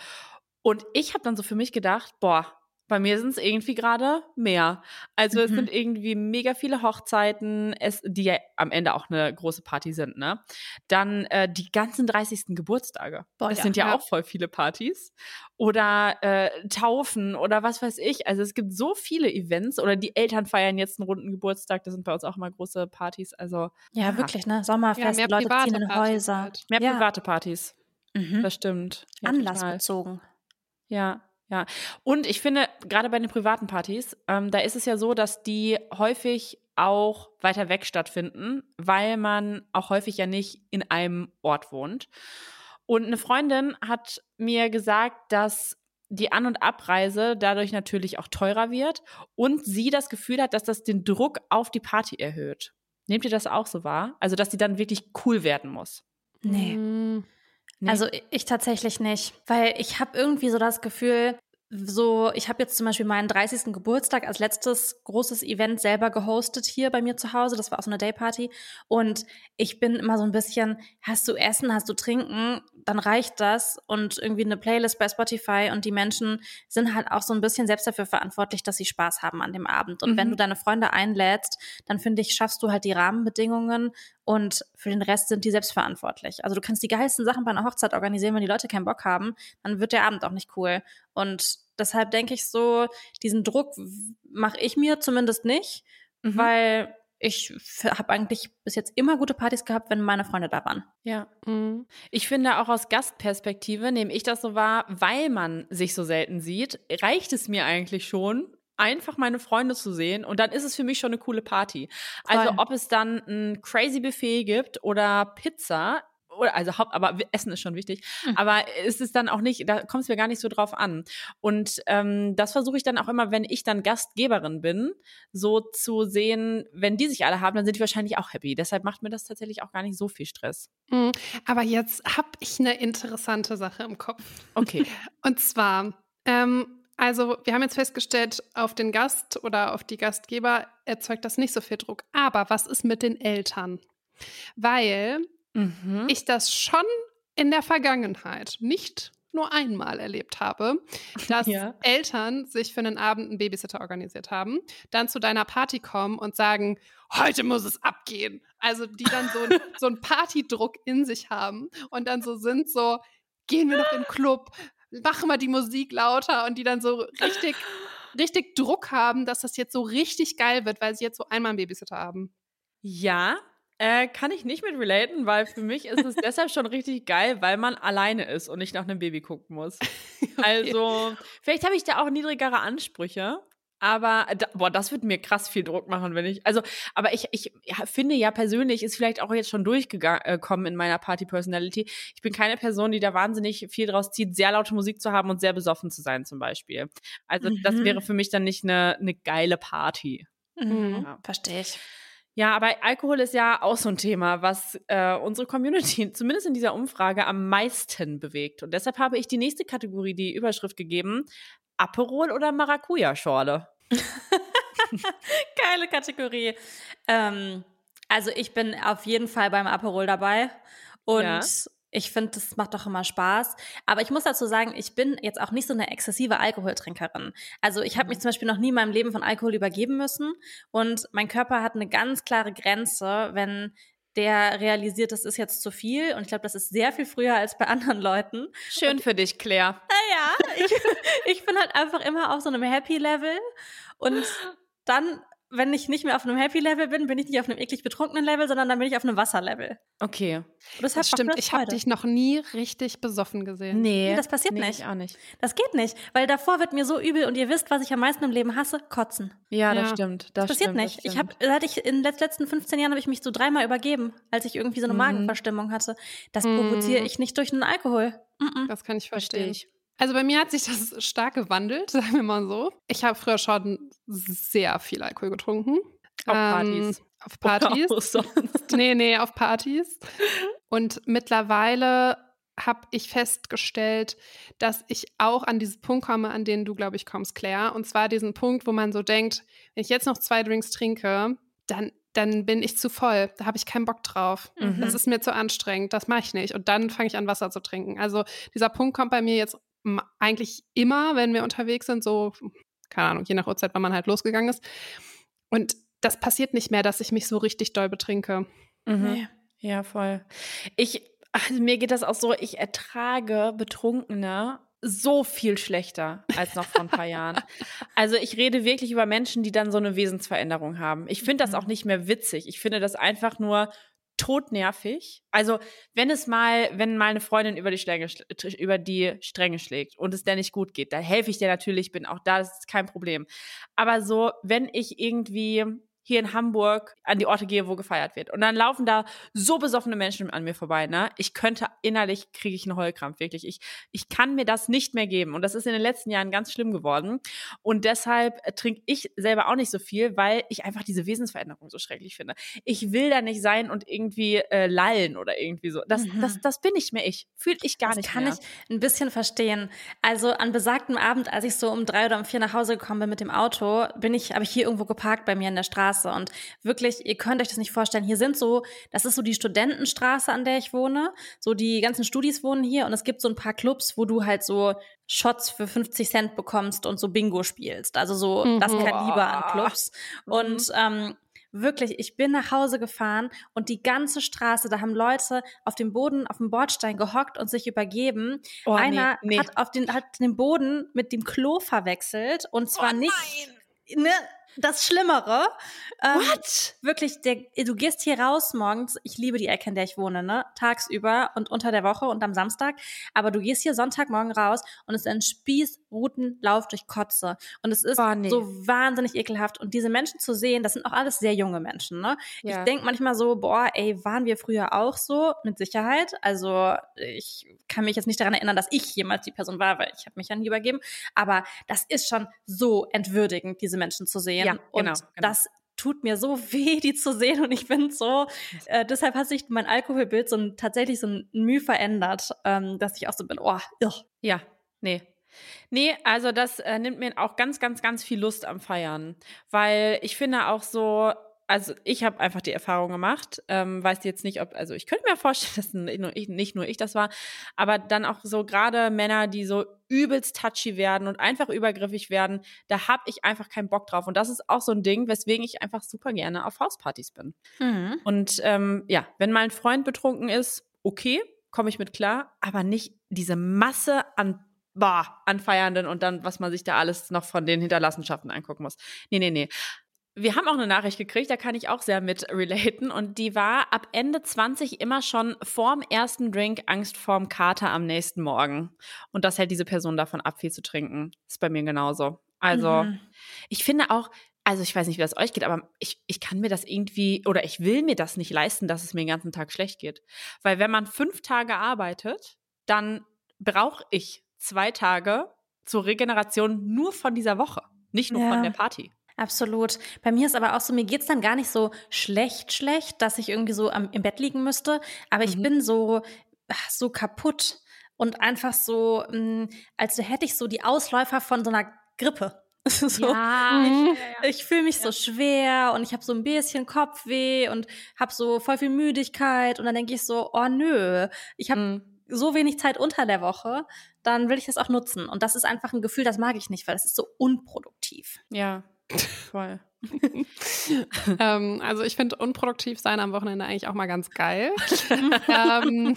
Und ich habe dann so für mich gedacht, boah, bei mir sind es irgendwie gerade mehr. Also mhm. es sind irgendwie mega viele Hochzeiten, es, die ja am Ende auch eine große Party sind, ne? Dann äh, die ganzen 30. Geburtstage. Boah, das ja, sind ja, ja, auch voll viele Partys. Oder äh, Taufen oder was weiß ich. Also es gibt so viele Events oder die Eltern feiern jetzt einen runden Geburtstag. Das sind bei uns auch mal große Partys. Also ja, ja. wirklich, ne? Sommerfest, Leute ziehen in Häuser. Halt. Mehr private Partys. Mhm. Das stimmt. Anlassbezogen. Ja. Ja, und ich finde, gerade bei den privaten Partys, ähm, da ist es ja so, dass die häufig auch weiter weg stattfinden, weil man auch häufig ja nicht in einem Ort wohnt. Und eine Freundin hat mir gesagt, dass die An- und Abreise dadurch natürlich auch teurer wird und sie das Gefühl hat, dass das den Druck auf die Party erhöht. Nehmt ihr das auch so wahr? Also, dass sie dann wirklich cool werden muss? Nee. Mhm. Nee. Also ich tatsächlich nicht, weil ich habe irgendwie so das Gefühl, so, ich habe jetzt zum Beispiel meinen 30. Geburtstag als letztes großes Event selber gehostet hier bei mir zu Hause. Das war auch so eine Dayparty. Und ich bin immer so ein bisschen, hast du Essen, hast du Trinken, dann reicht das. Und irgendwie eine Playlist bei Spotify und die Menschen sind halt auch so ein bisschen selbst dafür verantwortlich, dass sie Spaß haben an dem Abend. Und mhm. wenn du deine Freunde einlädst, dann finde ich, schaffst du halt die Rahmenbedingungen und für den Rest sind die selbst verantwortlich. Also du kannst die geilsten Sachen bei einer Hochzeit organisieren, wenn die Leute keinen Bock haben, dann wird der Abend auch nicht cool. Und deshalb denke ich so, diesen Druck mache ich mir zumindest nicht, mhm. weil ich habe eigentlich bis jetzt immer gute Partys gehabt, wenn meine Freunde da waren. Ja. Mhm. Ich finde auch aus Gastperspektive nehme ich das so wahr, weil man sich so selten sieht, reicht es mir eigentlich schon, einfach meine Freunde zu sehen und dann ist es für mich schon eine coole Party. Also Voll. ob es dann ein crazy Buffet gibt oder Pizza, oder also Haupt, aber Essen ist schon wichtig. Mhm. Aber es ist dann auch nicht, da kommt es mir gar nicht so drauf an. Und ähm, das versuche ich dann auch immer, wenn ich dann Gastgeberin bin, so zu sehen, wenn die sich alle haben, dann sind die wahrscheinlich auch happy. Deshalb macht mir das tatsächlich auch gar nicht so viel Stress. Mhm. Aber jetzt habe ich eine interessante Sache im Kopf. Okay. [laughs] Und zwar, ähm, also, wir haben jetzt festgestellt, auf den Gast oder auf die Gastgeber erzeugt das nicht so viel Druck. Aber was ist mit den Eltern? Weil mhm. ich das schon in der Vergangenheit nicht nur einmal erlebt habe, dass ja. Eltern sich für einen Abend einen Babysitter organisiert haben, dann zu deiner Party kommen und sagen, heute muss es abgehen. Also die dann so, [laughs] so einen Partydruck in sich haben und dann so sind so, gehen wir noch in den Club, machen wir die Musik lauter und die dann so richtig, richtig Druck haben, dass das jetzt so richtig geil wird, weil sie jetzt so einmal einen Babysitter haben. Ja, äh, kann ich nicht mit relaten, weil für mich ist es [laughs] deshalb schon richtig geil, weil man alleine ist und nicht nach einem Baby gucken muss. [laughs] okay. Also, vielleicht habe ich da auch niedrigere Ansprüche. Aber, da, boah, das wird mir krass viel Druck machen, wenn ich, also, aber ich, ich finde ja persönlich, ist vielleicht auch jetzt schon durchgekommen in meiner Party-Personality. Ich bin keine Person, die da wahnsinnig viel draus zieht, sehr laute Musik zu haben und sehr besoffen zu sein, zum Beispiel. Also, mhm. das wäre für mich dann nicht eine, eine geile Party. Mhm. Ja. Verstehe ich. Ja, aber Alkohol ist ja auch so ein Thema, was äh, unsere Community [laughs] zumindest in dieser Umfrage am meisten bewegt. Und deshalb habe ich die nächste Kategorie, die Überschrift gegeben: Aperol oder Maracuja-Schorle? [laughs] Geile Kategorie. Ähm, also ich bin auf jeden Fall beim Aperol dabei. Und ja. ich finde, das macht doch immer Spaß. Aber ich muss dazu sagen, ich bin jetzt auch nicht so eine exzessive Alkoholtrinkerin. Also ich habe mich mhm. zum Beispiel noch nie in meinem Leben von Alkohol übergeben müssen. Und mein Körper hat eine ganz klare Grenze, wenn der realisiert, das ist jetzt zu viel. Und ich glaube, das ist sehr viel früher als bei anderen Leuten. Schön und, für dich, Claire. Naja, ich, [laughs] ich bin halt einfach immer auf so einem Happy-Level. Und dann wenn ich nicht mehr auf einem Happy-Level bin, bin ich nicht auf einem eklig betrunkenen Level, sondern dann bin ich auf einem Wasser-Level. Okay. Und das, das stimmt. Ich habe dich noch nie richtig besoffen gesehen. Nee. nee das passiert nee, nicht. auch nicht. Das geht nicht, weil davor wird mir so übel und ihr wisst, was ich am meisten im Leben hasse, kotzen. Ja, das ja. stimmt. Das, das passiert stimmt, nicht. Das ich habe seit ich in den letzten 15 Jahren habe ich mich so dreimal übergeben, als ich irgendwie so eine mhm. Magenverstimmung hatte. Das mhm. provoziere ich nicht durch einen Alkohol. Mhm. Das kann ich verstehen. Ich. Also bei mir hat sich das stark gewandelt, [laughs] sagen wir mal so. Ich habe früher schon sehr viel Alkohol getrunken. Auf Partys. Ähm, auf Partys. Oder [laughs] sonst. [laughs] nee, nee, auf Partys. Und mittlerweile habe ich festgestellt, dass ich auch an diesen Punkt komme, an den du, glaube ich, kommst, Claire. Und zwar diesen Punkt, wo man so denkt, wenn ich jetzt noch zwei Drinks trinke, dann, dann bin ich zu voll. Da habe ich keinen Bock drauf. Mhm. Das ist mir zu anstrengend. Das mache ich nicht. Und dann fange ich an, Wasser zu trinken. Also dieser Punkt kommt bei mir jetzt eigentlich immer, wenn wir unterwegs sind, so, keine Ahnung, je nach Uhrzeit, wann man halt losgegangen ist. Und das passiert nicht mehr, dass ich mich so richtig doll betrinke. Mhm. Nee. Ja, voll. Ich, also mir geht das auch so, ich ertrage Betrunkene so viel schlechter als noch vor ein paar Jahren. [laughs] Also ich rede wirklich über Menschen, die dann so eine Wesensveränderung haben. Ich finde das mhm. auch nicht mehr witzig. Ich finde das einfach nur todnervig. Also, wenn es mal, wenn mal eine Freundin über die, Stränge, über die Stränge schlägt und es der nicht gut geht, dann helfe ich dir natürlich, bin auch da, das ist kein Problem. Aber so, wenn ich irgendwie hier in Hamburg an die Orte gehe, wo gefeiert wird. Und dann laufen da so besoffene Menschen an mir vorbei, ne? Ich könnte innerlich kriege ich einen Heulkrampf, wirklich. Ich, ich kann mir das nicht mehr geben. Und das ist in den letzten Jahren ganz schlimm geworden. Und deshalb trinke ich selber auch nicht so viel, weil ich einfach diese Wesensveränderung so schrecklich finde. Ich will da nicht sein und irgendwie äh, lallen oder irgendwie so. Das, mhm. das, das bin nicht mehr ich. Fühle ich gar das nicht kann mehr. kann ich ein bisschen verstehen. Also an besagtem Abend, als ich so um drei oder um vier nach Hause gekommen bin mit dem Auto, bin ich, habe ich hier irgendwo geparkt bei mir in der Straße Straße. Und wirklich, ihr könnt euch das nicht vorstellen. Hier sind so, das ist so die Studentenstraße, an der ich wohne. So die ganzen Studis wohnen hier und es gibt so ein paar Clubs, wo du halt so Shots für 50 Cent bekommst und so Bingo spielst. Also so mhm. das Kaliber an Clubs. Mhm. Und ähm, wirklich, ich bin nach Hause gefahren und die ganze Straße, da haben Leute auf dem Boden, auf dem Bordstein gehockt und sich übergeben. Oh, Einer nee, nee. hat auf den, hat den Boden mit dem Klo verwechselt und zwar oh, nicht, ne, das Schlimmere. Ähm, What? Wirklich, der, du gehst hier raus morgens. Ich liebe die Ecke, in der ich wohne, ne? Tagsüber und unter der Woche und am Samstag. Aber du gehst hier Sonntagmorgen raus und es ist ein Spießrutenlauf durch Kotze. Und es ist oh, nee. so wahnsinnig ekelhaft. Und diese Menschen zu sehen, das sind auch alles sehr junge Menschen, ne? Ja. Ich denke manchmal so, boah, ey, waren wir früher auch so? Mit Sicherheit. Also ich kann mich jetzt nicht daran erinnern, dass ich jemals die Person war, weil ich habe mich ja nie übergeben. Aber das ist schon so entwürdigend, diese Menschen zu sehen. Ja, genau, und genau. das tut mir so [laughs] weh, die zu sehen. Und ich bin so, äh, deshalb hat sich mein Alkoholbild so ein, tatsächlich so ein Mühe verändert, ähm, dass ich auch so bin, oh, irr. Ja, nee. Nee, also das äh, nimmt mir auch ganz, ganz, ganz viel Lust am Feiern. Weil ich finde auch so, also ich habe einfach die Erfahrung gemacht, ähm, weiß jetzt nicht, ob, also ich könnte mir [laughs] vorstellen, dass nicht nur, ich, nicht nur ich das war, aber dann auch so gerade Männer, die so übelst touchy werden und einfach übergriffig werden, da habe ich einfach keinen Bock drauf. Und das ist auch so ein Ding, weswegen ich einfach super gerne auf Hauspartys bin. Mhm. Und ähm, ja, wenn mal ein Freund betrunken ist, okay, komme ich mit klar, aber nicht diese Masse an Bah, an Feiernden und dann, was man sich da alles noch von den Hinterlassenschaften angucken muss. Nee, nee, nee. Wir haben auch eine Nachricht gekriegt, da kann ich auch sehr mit relaten. Und die war ab Ende 20 immer schon vorm ersten Drink Angst vorm Kater am nächsten Morgen. Und das hält diese Person davon ab, viel zu trinken. Ist bei mir genauso. Also, mhm. ich finde auch, also ich weiß nicht, wie das euch geht, aber ich, ich kann mir das irgendwie oder ich will mir das nicht leisten, dass es mir den ganzen Tag schlecht geht. Weil wenn man fünf Tage arbeitet, dann brauche ich zwei Tage zur Regeneration nur von dieser Woche, nicht nur ja. von der Party. Absolut. Bei mir ist aber auch so, mir geht es dann gar nicht so schlecht, schlecht, dass ich irgendwie so am, im Bett liegen müsste. Aber mhm. ich bin so, so kaputt und einfach so, mh, hm, als hätte ich so die Ausläufer von so einer Grippe. [laughs] so, ja, ich, ja, ich fühle mich so schwer und ich habe so ein bisschen Kopfweh und habe so voll viel Müdigkeit und dann denke ich so, oh nö, ich habe mhm. So wenig Zeit unter der Woche, dann will ich das auch nutzen und das ist einfach ein Gefühl, das mag ich nicht, weil das ist so unproduktiv. Ja, voll. [laughs] ähm, also ich finde unproduktiv sein am Wochenende eigentlich auch mal ganz geil. ähm,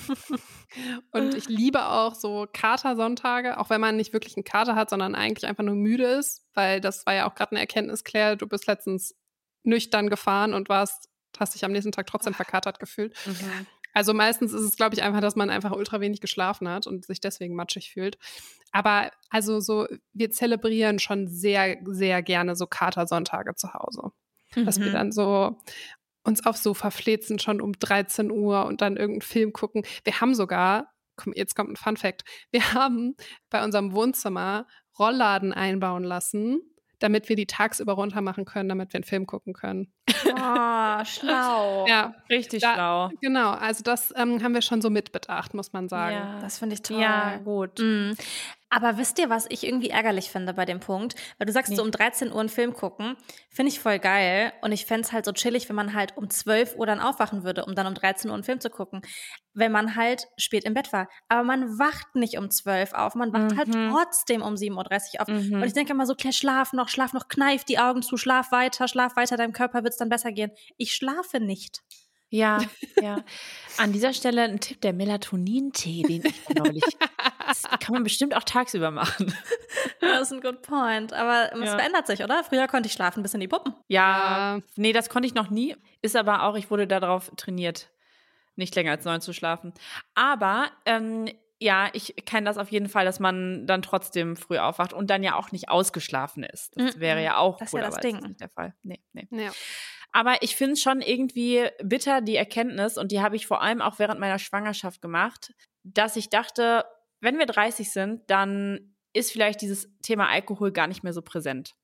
[laughs] und ich liebe auch so Katersonntage, auch wenn man nicht wirklich einen Kater hat, sondern eigentlich einfach nur müde ist, weil das war ja auch gerade eine Erkenntnis, Claire, du bist letztens nüchtern gefahren und warst, hast dich am nächsten Tag trotzdem verkatert gefühlt. Mhm. Also meistens ist es, glaube ich, einfach, dass man einfach ultra wenig geschlafen hat und sich deswegen matschig fühlt. Aber also so, wir zelebrieren schon sehr, sehr gerne so Katersonntage zu Hause. Mhm. Dass wir mhm. dann so uns aufs Sofa flezen schon um 13 Uhr und dann irgendeinen Film gucken. Wir haben sogar, komm, jetzt kommt ein Fun Fact, wir haben bei unserem Wohnzimmer Rollladen einbauen lassen, damit wir die tagsüber runter machen können, damit wir einen Film gucken können. [laughs] Oh, schlau. ja, richtig da, schlau. Genau, also das ähm, haben wir schon so mitbedacht, muss man sagen. Ja, das finde ich toll. Ja, gut. Mhm. Aber wisst ihr, was ich irgendwie ärgerlich finde bei dem Punkt? Weil du sagst, nee. so um 13 Uhr einen Film gucken, finde ich voll geil. Und ich fände es halt so chillig, wenn man halt um 12 Uhr dann aufwachen würde, um dann um 13 Uhr einen Film zu gucken. Wenn man halt spät im Bett war. Aber man wacht nicht um 12 auf, man wacht halt mhm. halt trotzdem um 7.30 Uhr auf. Mhm. Und ich denke immer so, Claire, schlaf noch, schlaf noch, kneif die Augen zu, schlaf weiter, schlaf weiter, deinem Körper wird es dann besser gehen. Ich schlafe nicht. Ja, [laughs] ja. An dieser Stelle ein Tipp, der Melatonin-Tee, den ich neulich. [laughs] Das kann man bestimmt auch tagsüber machen. Das ist ein good point. Aber es ja. verändert sich, oder? Früher konnte ich schlafen bis in die Puppen. Ja, nee, das konnte ich noch nie. Ist aber auch, ich wurde darauf trainiert, nicht länger als neun zu schlafen. Aber ähm, ja, ich kenne das auf jeden Fall, dass man dann trotzdem früh aufwacht und dann ja auch nicht ausgeschlafen ist. Das wäre ja auch das ist ja das Ding. nicht der Fall. Nee, nee. Ja. Aber ich finde es schon irgendwie bitter, die Erkenntnis, und die habe ich vor allem auch während meiner Schwangerschaft gemacht, dass ich dachte, wenn wir 30 sind, dann ist vielleicht dieses Thema Alkohol gar nicht mehr so präsent.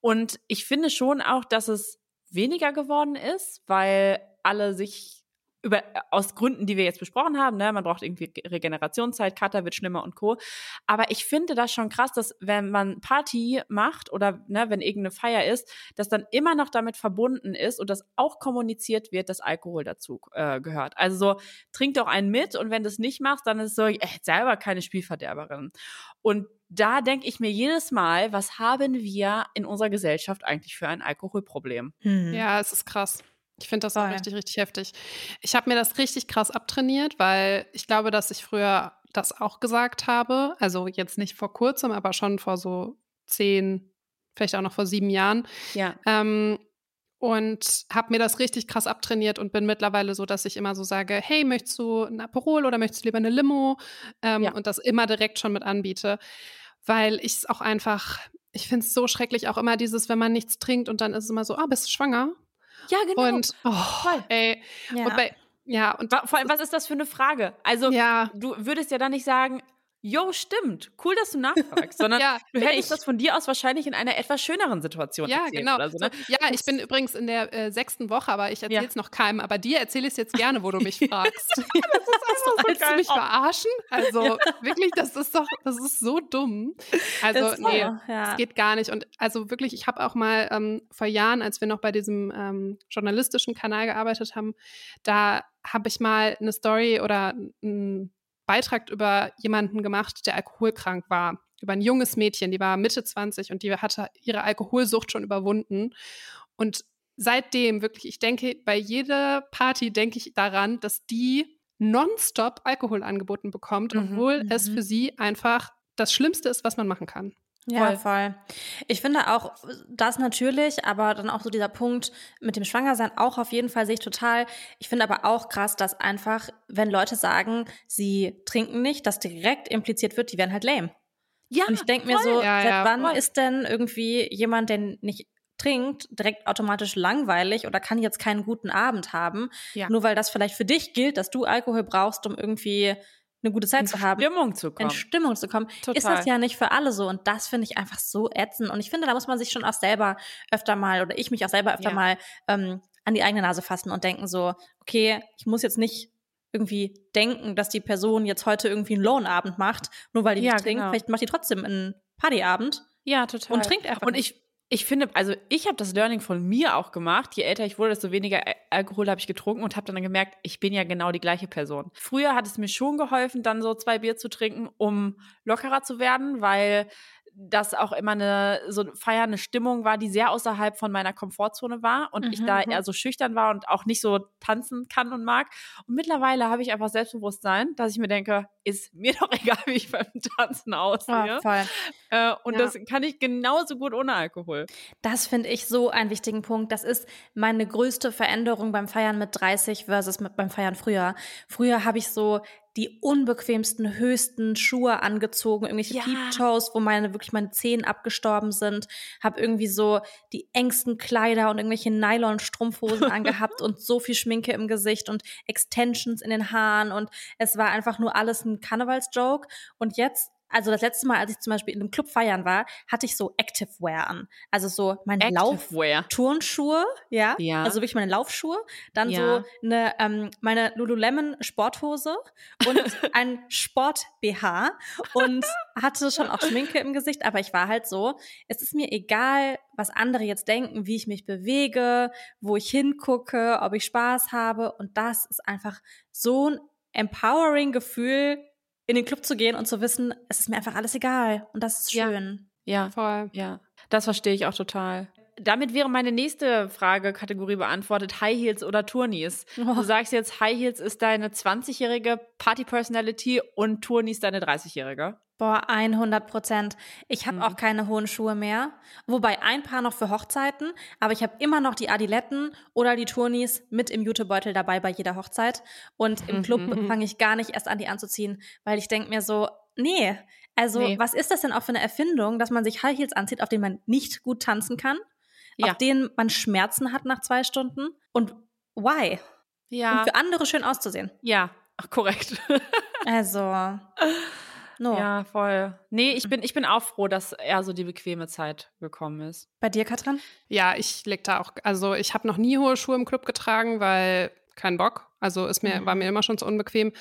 Und ich finde schon auch, dass es weniger geworden ist, weil alle sich über, aus Gründen, die wir jetzt besprochen haben, ne, man braucht irgendwie Regenerationszeit, Kater wird schlimmer und Co. Aber ich finde das schon krass, dass wenn man Party macht oder ne, wenn irgendeine Feier ist, dass dann immer noch damit verbunden ist und dass auch kommuniziert wird, dass Alkohol dazu äh, gehört. Also so, trink doch einen mit und wenn du es nicht machst, dann ist es so, ey, selber keine Spielverderberin. Und da denke ich mir jedes Mal, was haben wir in unserer Gesellschaft eigentlich für ein Alkoholproblem? Hm. Ja, es ist krass. Ich finde das Voll. auch richtig, richtig heftig. Ich habe mir das richtig krass abtrainiert, weil ich glaube, dass ich früher das auch gesagt habe. Also jetzt nicht vor kurzem, aber schon vor so zehn, vielleicht auch noch vor sieben Jahren. Ja. Ähm, und habe mir das richtig krass abtrainiert und bin mittlerweile so, dass ich immer so sage, hey, möchtest du ein Aperol oder möchtest du lieber eine Limo? Ähm, ja. Und das immer direkt schon mit anbiete, weil ich es auch einfach, ich finde es so schrecklich, auch immer dieses, wenn man nichts trinkt und dann ist es immer so, ah, bist du schwanger? Ja, genau. Und, oh, Voll. ey, ja. und bei, ja, und vor allem, was ist das für eine Frage? Also, ja. du würdest ja dann nicht sagen, Jo, stimmt. Cool, dass du nachfragst. Sondern [laughs] ja, du hättest ich. das von dir aus wahrscheinlich in einer etwas schöneren Situation ja, genau. So, ne? Ja, ich bin übrigens in der äh, sechsten Woche, aber ich erzähle es ja. noch keinem. Aber dir erzähle ich es jetzt gerne, wo du mich [laughs] fragst. [laughs] das ist einfach so Willst du mich verarschen? Also wirklich, das ist doch, das ist so dumm. Also nee, ja. das geht gar nicht. Und also wirklich, ich habe auch mal ähm, vor Jahren, als wir noch bei diesem ähm, journalistischen Kanal gearbeitet haben, da habe ich mal eine Story oder ein Beitrag über jemanden gemacht, der alkoholkrank war. Über ein junges Mädchen, die war Mitte 20 und die hatte ihre Alkoholsucht schon überwunden. Und seitdem wirklich, ich denke, bei jeder Party denke ich daran, dass die nonstop Alkohol angeboten bekommt, mhm, obwohl mhm. es für sie einfach das Schlimmste ist, was man machen kann. Ja, voll. voll. Ich finde auch das natürlich, aber dann auch so dieser Punkt mit dem Schwangersein auch auf jeden Fall sehe ich total. Ich finde aber auch krass, dass einfach, wenn Leute sagen, sie trinken nicht, dass direkt impliziert wird, die werden halt lame. Ja, und ich denke mir so, ja, seit ja, wann voll. ist denn irgendwie jemand, der nicht trinkt, direkt automatisch langweilig oder kann jetzt keinen guten Abend haben, ja. nur weil das vielleicht für dich gilt, dass du Alkohol brauchst, um irgendwie eine gute Zeit in zu haben. In Stimmung zu kommen. In Stimmung zu kommen. Total. Ist das ja nicht für alle so. Und das finde ich einfach so ätzend. Und ich finde, da muss man sich schon auch selber öfter mal, oder ich mich auch selber öfter ja. mal ähm, an die eigene Nase fassen und denken so, okay, ich muss jetzt nicht irgendwie denken, dass die Person jetzt heute irgendwie einen Lohnabend macht, nur weil die ja, nicht trinkt. Genau. Vielleicht macht die trotzdem einen Partyabend. Ja, total. Und trinkt einfach. Und ich, ich finde, also ich habe das Learning von mir auch gemacht. Je älter ich wurde, desto weniger Alkohol habe ich getrunken und habe dann gemerkt, ich bin ja genau die gleiche Person. Früher hat es mir schon geholfen, dann so zwei Bier zu trinken, um lockerer zu werden, weil das auch immer eine so feiernde Stimmung war, die sehr außerhalb von meiner Komfortzone war und mhm, ich da mhm. eher so schüchtern war und auch nicht so tanzen kann und mag. Und mittlerweile habe ich einfach Selbstbewusstsein, dass ich mir denke, ist mir [laughs] doch egal, wie ich beim Tanzen aussehe. Oh, äh, und ja. das kann ich genauso gut ohne Alkohol. Das finde ich so einen wichtigen Punkt. Das ist meine größte Veränderung beim Feiern mit 30 versus mit beim Feiern früher. Früher habe ich so die unbequemsten, höchsten Schuhe angezogen, irgendwelche ja. Peep-Toes, wo meine wirklich meine Zehen abgestorben sind, habe irgendwie so die engsten Kleider und irgendwelche Nylon-Strumpfhosen [laughs] angehabt und so viel Schminke im Gesicht und Extensions in den Haaren. Und es war einfach nur alles ein Karnevals-Joke. Und jetzt also das letzte Mal, als ich zum Beispiel in einem Club feiern war, hatte ich so Activewear an. Also so meine Lauf-Turnschuhe, ja? ja, also wirklich meine Laufschuhe, dann ja. so eine, ähm, meine Lululemon Sporthose und [laughs] ein Sport-BH und hatte schon auch Schminke im Gesicht, aber ich war halt so, es ist mir egal, was andere jetzt denken, wie ich mich bewege, wo ich hingucke, ob ich Spaß habe und das ist einfach so ein empowering Gefühl, in den Club zu gehen und zu wissen, es ist mir einfach alles egal. Und das ist schön. Ja, ja voll. Ja, das verstehe ich auch total. Damit wäre meine nächste Frage-Kategorie beantwortet: High Heels oder Tourneys? Oh. Du sagst jetzt, High Heels ist deine 20-jährige Party-Personality und Tourneys deine 30-jährige. Boah, 100 Prozent. Ich habe mhm. auch keine hohen Schuhe mehr. Wobei ein paar noch für Hochzeiten, aber ich habe immer noch die Adiletten oder die Tourneys mit im Jutebeutel dabei bei jeder Hochzeit. Und im Club mhm. [laughs] fange ich gar nicht erst an, die anzuziehen, weil ich denke mir so, nee, also nee. was ist das denn auch für eine Erfindung, dass man sich High Heels anzieht, auf denen man nicht gut tanzen kann, ja. auf denen man Schmerzen hat nach zwei Stunden und why? Ja. Um für andere schön auszusehen. Ja, Ach, korrekt. [laughs] also. No. Ja, voll. Nee, ich bin, ich bin auch froh, dass eher so die bequeme Zeit gekommen ist. Bei dir, Katrin? Ja, ich leg da auch, also ich habe noch nie hohe Schuhe im Club getragen, weil kein Bock. Also ist mir, mhm. war mir immer schon zu unbequem.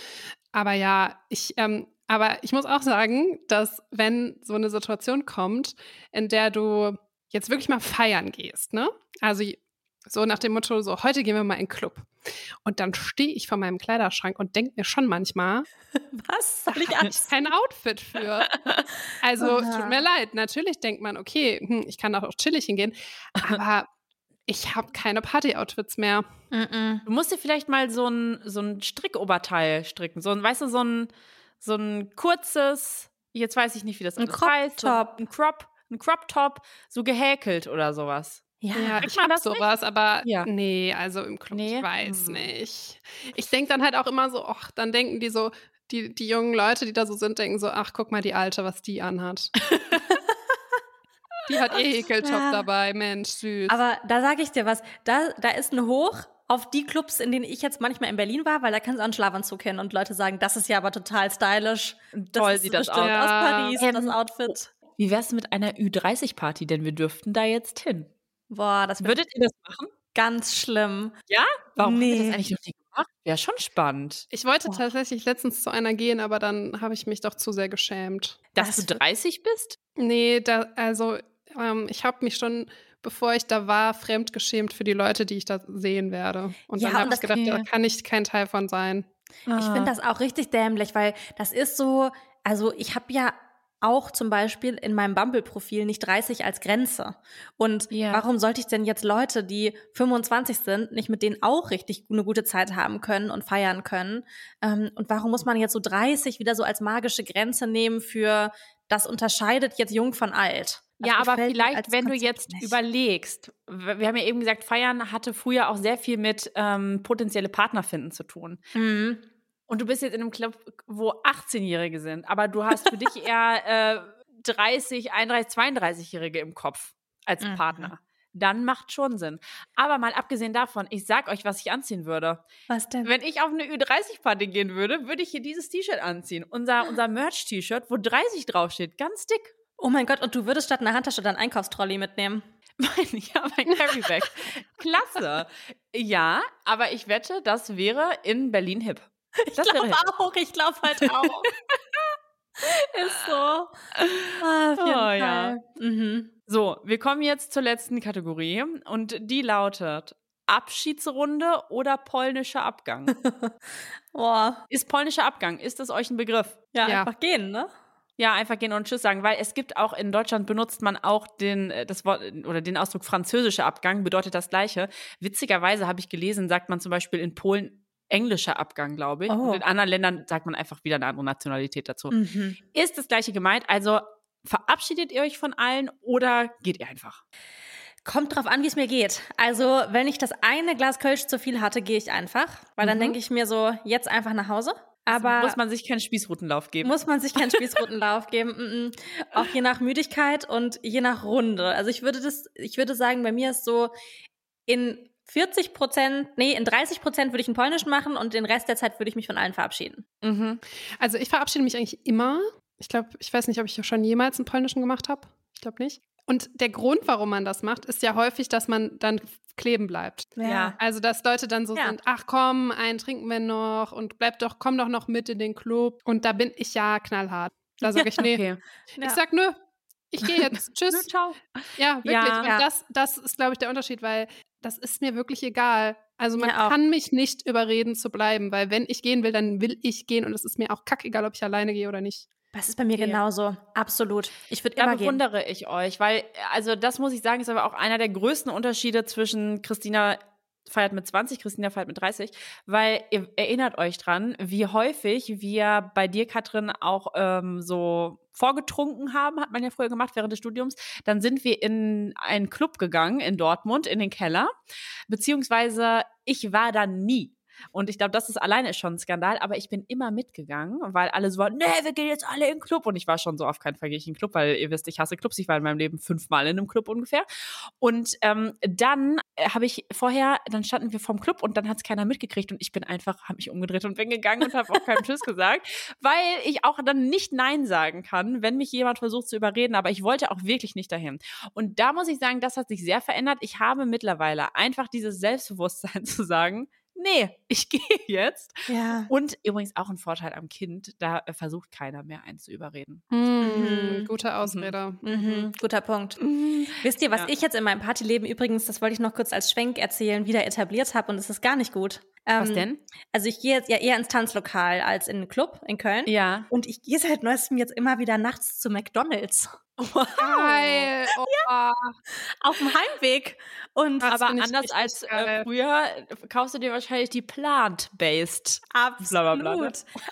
Aber ja, ich, ähm, aber ich muss auch sagen, dass wenn so eine Situation kommt, in der du jetzt wirklich mal feiern gehst, ne? Also so nach dem Motto, so heute gehen wir mal in den Club. Und dann stehe ich vor meinem Kleiderschrank und denke mir schon manchmal, [laughs] was soll ich eigentlich kein Outfit für? [laughs] Also tut mir leid, natürlich denkt man, okay, hm, ich kann auch chillig hingehen, aber ich habe keine Party-Outfits mehr. Du musst dir vielleicht mal so ein, so ein Strickoberteil stricken. So ein, weißt du, so ein, so ein kurzes, jetzt weiß ich nicht, wie das ein Crop heißt. So ein Crop, ein Crop Top, so gehäkelt oder sowas. Ja, ja ich habe sowas, nicht? aber ja. nee, also im Club, nee. ich weiß hm. nicht. Ich denke dann halt auch immer so, ach, dann denken die so, die, die jungen Leute, die da so sind, denken so, ach, guck mal die Alte, was die anhat. die hat [laughs] ihr Häkeltop ja. dabei, Mensch, süß. Aber da sage ich dir was, da, da ist ein Hoch auf die Clubs, in denen ich jetzt manchmal in Berlin war, weil da kannst du auch einen Schlafanzug kennen und Leute sagen, das ist ja aber total stylisch. Das Toll sieht das aus. aus Paris, ähm, das Outfit. Wie wär's mit einer Ü30-Party? Denn wir dürften da jetzt hin. Boah, das Würdet ihr das machen? Ganz schlimm. Ja? Warum nee. habt ihr das eigentlich noch nie gemacht? Wäre schon spannend. Ich wollte Boah. tatsächlich letztens zu einer gehen, aber dann habe ich mich doch zu sehr geschämt. Dass das du 30 bist? Nee, da, also ähm, ich habe mich schon, bevor ich da war, fremd geschämt für die Leute, die ich da sehen werde. Und ja, dann habe ich gedacht, da kann ich kein Teil von sein. Ah. Ich finde das auch richtig dämlich, weil das ist so, also ich habe ja auch zum Beispiel in meinem Bumble-Profil nicht 30 als Grenze. Und ja. warum sollte ich denn jetzt Leute, die 25 sind, nicht mit denen auch richtig eine gute Zeit haben können und feiern können? Ähm, und warum muss man jetzt so 30 wieder so als magische Grenze nehmen für, das unterscheidet jetzt jung von alt? Das ja, aber vielleicht, wenn Konzept du jetzt nicht. überlegst, wir haben ja eben gesagt, Feiern hatte früher auch sehr viel mit ähm, potenzielle Partner finden zu tun. Mhm. Und du bist jetzt in einem Club, wo 18-Jährige sind, aber du hast für dich [laughs] eher äh, 30, 31, 32-Jährige im Kopf als mhm. Partner. Dann macht schon Sinn. Aber mal abgesehen davon, ich sag euch, was ich anziehen würde. Was denn? Wenn ich auf eine Ü30-Party gehen würde, würde ich hier dieses T-Shirt anziehen. Unser, unser Merch-T-Shirt, wo 30 draufsteht. Ganz dick. Oh mein Gott, und du würdest statt einer Handtasche dann Einkaufstrolley mitnehmen. [laughs] Mein, ja, mein Carryback. [laughs] Klasse. Ja, aber ich wette, das wäre in Berlin hip. [laughs] Ich glaube auch, ich glaube halt auch. [laughs] Ist so. Ah, oh, Fall. Ja. Mhm. So, wir kommen jetzt zur letzten Kategorie und die lautet Abschiedsrunde oder polnischer Abgang? [laughs] Boah. Ist polnischer Abgang, ist das euch ein Begriff? Ja, ja. einfach gehen, ne? Ja, einfach gehen und Tschüss sagen, weil es gibt auch in Deutschland benutzt man auch den äh, das Wort oder den Ausdruck französischer Abgang bedeutet das gleiche. Witzigerweise habe ich gelesen, sagt man zum Beispiel in Polen englischer Abgang, glaube ich. Oh. Und in anderen Ländern sagt man einfach wieder eine andere Nationalität dazu. Mhm. Ist das gleiche gemeint? Also verabschiedet ihr euch von allen oder geht ihr einfach? Kommt drauf an, wie es mir geht. Also, wenn ich das eine Glas Kölsch zu viel hatte, gehe ich einfach. Weil dann mhm. denke ich mir so, jetzt einfach nach Hause. Aber also muss man sich keinen Spießrutenlauf geben? Muss man sich keinen [laughs] Spießrutenlauf geben. -mm. Auch je nach Müdigkeit und je nach Runde. Also ich würde das, ich würde sagen, bei mir ist so in 40 Prozent, nee, in 30 Prozent würde ich einen Polnischen machen und den Rest der Zeit würde ich mich von allen verabschieden. Mhm. Also ich verabschiede mich eigentlich immer. Ich glaube, ich weiß nicht, ob ich schon jemals einen Polnischen gemacht habe. Ich glaube nicht. Und der Grund, warum man das macht, ist ja häufig, dass man dann kleben bleibt. Ja. Also, dass Leute dann so ja. sind, ach komm, einen trinken wir noch und bleib doch, komm doch noch mit in den Club. Und da bin ich ja knallhart. Da sage ich, [laughs] nee. Okay. Ich sag, nö, ich gehe jetzt. [laughs] Tschüss. ciao. Ja, wirklich. Ja, und Das, das ist, glaube ich, der Unterschied, weil das ist mir wirklich egal. Also man ja, kann mich nicht überreden zu bleiben, weil wenn ich gehen will, dann will ich gehen und es ist mir auch kackegal, ob ich alleine gehe oder nicht. Das ist bei mir genauso. Absolut. Ich würde immer Da bewundere gehen. ich euch, weil, also das muss ich sagen, ist aber auch einer der größten Unterschiede zwischen Christina feiert mit 20, Christina feiert mit 30, weil ihr erinnert euch dran, wie häufig wir bei dir, Katrin, auch ähm, so vorgetrunken haben, hat man ja früher gemacht während des Studiums. Dann sind wir in einen Club gegangen in Dortmund, in den Keller. Beziehungsweise ich war da nie. Und ich glaube, das ist alleine schon ein Skandal, aber ich bin immer mitgegangen, weil alle so waren, nee, wir gehen jetzt alle in den Club. Und ich war schon so auf keinen Fall gehe ich in den Club, weil ihr wisst, ich hasse Clubs. Ich war in meinem Leben fünfmal in einem Club ungefähr. Und ähm, dann äh, habe ich vorher, dann standen wir vorm Club und dann hat es keiner mitgekriegt und ich bin einfach, habe mich umgedreht und bin gegangen und habe auch keinen Tschüss gesagt, weil ich auch dann nicht Nein sagen kann, wenn mich jemand versucht zu überreden, aber ich wollte auch wirklich nicht dahin. Und da muss ich sagen, das hat sich sehr verändert. Ich habe mittlerweile einfach dieses Selbstbewusstsein [laughs] zu sagen, nee, ich [laughs] gehe jetzt. Ja. Und übrigens auch ein Vorteil am Kind, da äh, versucht keiner mehr einen zu überreden. Mhm. Mhm. Gute mhm. Ausrede. Mhm. mhm. Guter Punkt. Mhm. Wisst ihr, was ja. ich jetzt in meinem Partyleben übrigens, das wollte ich noch kurz als Schwenk erzählen, wieder etabliert habe und es ist gar nicht gut. Ähm, was denn? Also ich gehe jetzt ja eher ins Tanzlokal als in einen Club in Köln. Ja. Und ich gehe seit neuestem jetzt immer wieder nachts zu McDonalds. [laughs] Wow. Geil. Oh. Ja. Auf dem Heimweg. Und das aber anders als äh, früher kaufst du dir wahrscheinlich die plant-based. Absolut. Blablabla.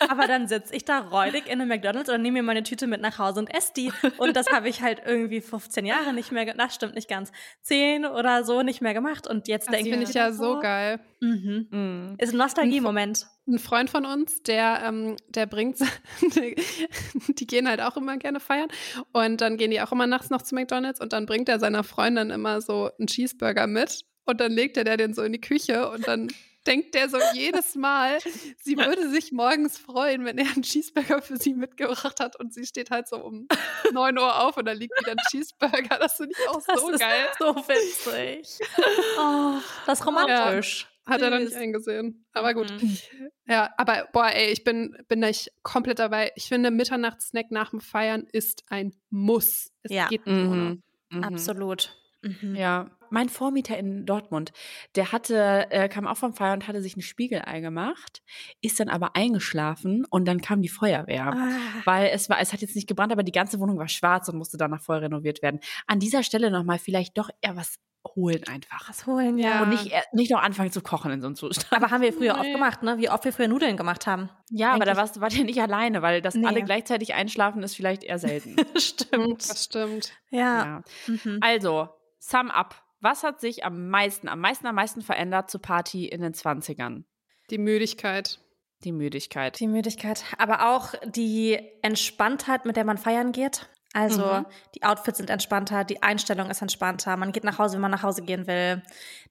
aber dann sitze ich da räudig in einem McDonalds und nehme mir meine Tüte mit nach Hause und esse die. Und das habe ich halt irgendwie 15 Jahre nicht mehr, das stimmt nicht ganz, 10 oder so nicht mehr gemacht. Und jetzt denke ich. Das finde ich ja so geil. Mhm. Mhm. Ist ein Nostalgie-Moment ein Freund von uns, der, ähm, der bringt, [laughs] die, gehen halt auch immer gerne feiern und dann gehen die auch immer nachts noch zu McDonalds und dann bringt er seiner Freundin immer so einen Cheeseburger mit und dann legt er den so in die Küche und dann denkt der so jedes Mal, sie würde sich morgens freuen, wenn er einen Cheeseburger für sie mitgebracht hat und sie steht halt so um 9 Uhr auf und da liegt wieder ein Cheeseburger. Das finde ich auch das so geil. so witzig. [laughs] Oh, das ist romantisch. Ja. Hat er noch nicht eingesehen. Aber gut. Mhm. [laughs] Ja, aber boah, ey, ich bin, bin nicht komplett dabei. Ich finde, Mitternachtssnack nach dem Feiern ist ein Muss. Es ja. geht nicht mhm. Mhm. Absolut. Mhm. Ja, mein Vormieter in Dortmund, der hatte, äh, kam auch vom Feiern und hatte sich ein Spiegelei gemacht, ist dann aber eingeschlafen und dann kam die Feuerwehr, ah. weil es war, es hat jetzt nicht gebrannt, aber die ganze Wohnung war schwarz und musste danach voll renoviert werden. An dieser Stelle nochmal vielleicht doch eher was holen einfach. Was holen, ja. Und nicht, nicht noch anfangen zu kochen in so einem Zustand. Aber haben wir früher nee. oft gemacht, ne? Wie oft wir früher Nudeln gemacht haben. Ja, Eigentlich. aber da warst, wart ihr nicht alleine, weil das nee. alle gleichzeitig einschlafen ist vielleicht eher selten. [laughs] stimmt. Das stimmt. Ja. ja. Mhm. Also, sum up. Was hat sich am meisten, am meisten, am meisten verändert zur Party in den 20ern? Die Müdigkeit. Die Müdigkeit. Die Müdigkeit. Aber auch die Entspanntheit, mit der man feiern geht. Also mhm. die Outfits sind entspannter, die Einstellung ist entspannter, man geht nach Hause, wenn man nach Hause gehen will.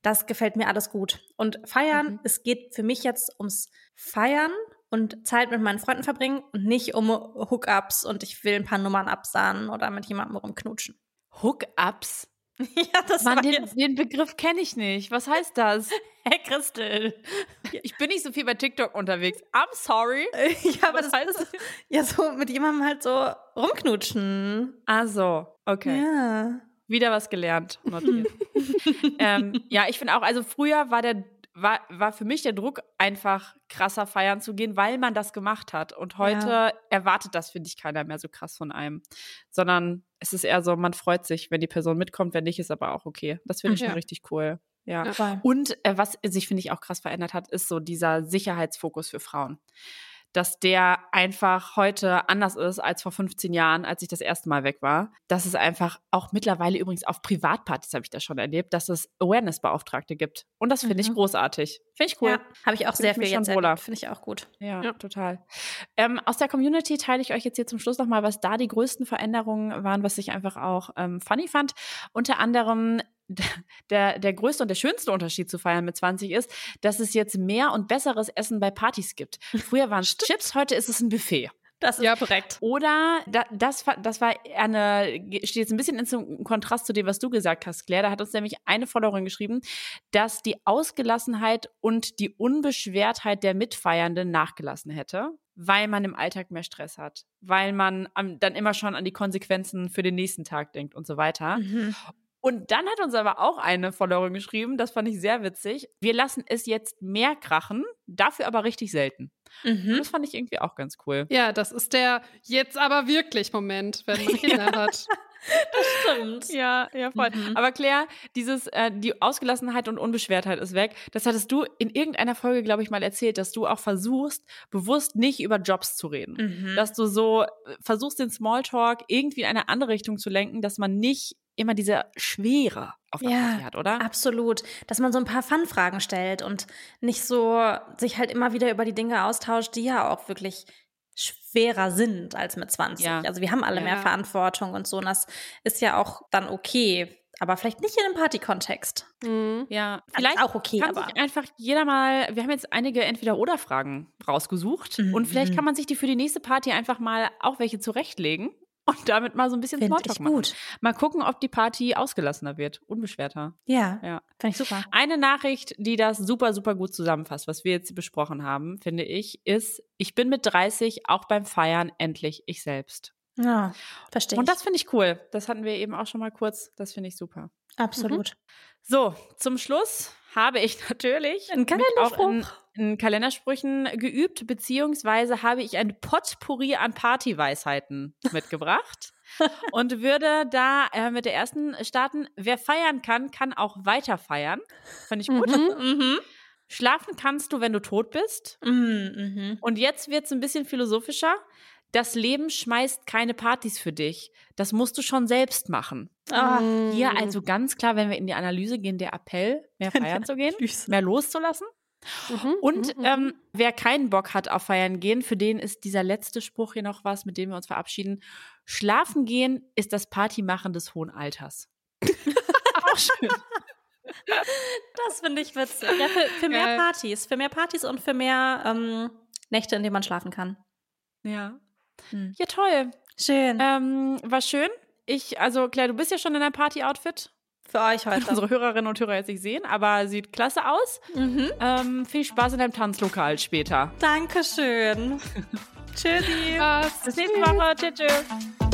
Das gefällt mir alles gut. Und feiern, mhm. es geht für mich jetzt ums Feiern und Zeit mit meinen Freunden verbringen und nicht um Hookups und ich will ein paar Nummern absahen oder mit jemandem rumknutschen. Hookups? [laughs] Ja, das Mann, den, den, Begriff kenne ich nicht. Was heißt das? [laughs] Hey Christel. Ich bin nicht so viel bei TikTok unterwegs. I'm sorry. [laughs] ja, aber Was das heißt das? Ja, so mit jemandem halt so rumknutschen. Ah, so. Okay. Ja. Wieder was gelernt. ähm, ja, ich finde auch, also früher war der war, war für mich der Druck, einfach krasser feiern zu gehen, weil man das gemacht hat. Und heute ja. erwartet das, finde ich, keiner mehr so krass von einem. Sondern es ist eher so, man freut sich, wenn die Person mitkommt, wenn nicht, ist aber auch okay. Das finde ich ja. schon richtig cool. Ja. ja. Und äh, was sich, finde ich, auch krass verändert hat, ist so dieser Sicherheitsfokus für Frauen dass der einfach heute anders ist als vor 15 Jahren, als ich das erste Mal weg war. Dass es einfach auch mittlerweile übrigens auf Privatpartys habe ich das schon erlebt, dass es Awareness-Beauftragte gibt. Und das finde mhm. ich großartig. Finde ich cool. Ja, habe ich auch sehr viel jetzt erlebt. Finde ich auch gut. Ja, ja. total. Ähm, aus der Community teile ich euch jetzt hier zum Schluss nochmal, was da die größten Veränderungen waren, was ich einfach auch ähm, funny fand. Unter anderem [laughs] der, der größte und der schönste Unterschied zu feiern mit 20 ist, dass es jetzt mehr und besseres Essen bei Partys gibt. Früher waren es Chips, heute ist es ein Buffet. Das ist ja. korrekt. Oder da, das, das war eine, steht jetzt ein bisschen in Kontrast zu dem, was du gesagt hast, Claire. Da hat uns nämlich eine Followerin geschrieben, dass die Ausgelassenheit und die Unbeschwertheit der Mitfeiernden nachgelassen hätte, weil man im Alltag mehr Stress hat, weil man dann immer schon an die Konsequenzen für den nächsten Tag denkt und so weiter. Mhm. Und dann hat uns aber auch eine Followerin geschrieben, das fand ich sehr witzig. Wir lassen es jetzt mehr krachen, dafür aber richtig selten. Mhm. Das fand ich irgendwie auch ganz cool. Ja, das ist der jetzt aber wirklich Moment, wenn man [laughs] Kinder hat. Das stimmt. Ja, ja, voll. Mhm. Aber Claire, dieses, äh, die Ausgelassenheit und Unbeschwertheit ist weg. Das hattest du in irgendeiner Folge, glaube ich, mal erzählt, dass du auch versuchst, bewusst nicht über Jobs zu reden. Mhm. Dass du so äh, versuchst, den Smalltalk irgendwie in eine andere Richtung zu lenken, dass man nicht immer diese Schwere auf der ja, Party hat, oder? Absolut. Dass man so ein paar Fun-Fragen stellt und nicht so sich halt immer wieder über die Dinge austauscht, die ja auch wirklich schwerer sind als mit 20. Ja. Also wir haben alle ja. mehr Verantwortung und so. Und das ist ja auch dann okay. Aber vielleicht nicht in einem Party-Kontext. Mhm. Ja, vielleicht also auch okay. Kann aber. sich einfach jeder mal, wir haben jetzt einige Entweder-Oder-Fragen rausgesucht. Mhm. Und vielleicht kann man sich die für die nächste Party einfach mal auch welche zurechtlegen und damit mal so ein bisschen Find Smalltalk machen. Gut. Mal gucken, ob die Party ausgelassener wird, unbeschwerter. Ja, ja. Finde ich super. Eine Nachricht, die das super, super gut zusammenfasst, was wir jetzt besprochen haben, finde ich, ist, ich bin mit 30 auch beim Feiern endlich ich selbst. Ja, verstehe. Und das finde ich cool. Das hatten wir eben auch schon mal kurz. Das finde ich super. Absolut. Mhm. So, zum Schluss habe ich [laughs] natürlich ein Kalenderspruch in Kalendersprüchen geübt, beziehungsweise habe ich ein Potpourri an Partyweisheiten mitgebracht [laughs] und würde da äh, mit der ersten starten. Wer feiern kann, kann auch weiter feiern. Fand ich gut. Mhm, mhm. Schlafen kannst du, wenn du tot bist. Mhm, mhm. und jetzt wird es ein bisschen philosophischer. Das Leben schmeißt keine Partys für dich. Das musst du schon selbst machen. Ah, hier also ganz klar, wenn wir in die Analyse gehen, der Appell, mehr [laughs] feiern zu gehen, mehr loszulassen. Mhm, und mhm, ähm, mhm. wer keinen Bock hat auf Feiern gehen, für den ist dieser letzte Spruch hier noch was, mit dem wir uns verabschieden. Schlafen gehen ist das Partymachen des hohen Alters. [laughs] Auch schön. Das finde ich witzig. Ja, für, für mehr Partys. Für mehr Partys und für mehr ähm, Nächte, in denen man schlafen kann. Ja. Hm. Ja, toll. Schön. Ähm, war schön. Ich, also Claire, du bist ja schon in deinem Party-Outfit. Für euch heute. [laughs] Unsere Hörerinnen und Hörer jetzt nicht sehen, aber sieht klasse aus. Mhm. Ähm, viel Spaß in deinem Tanzlokal später. Dankeschön. [laughs] Tschüssi. Bis nächste Woche. Tschüss. tschüss.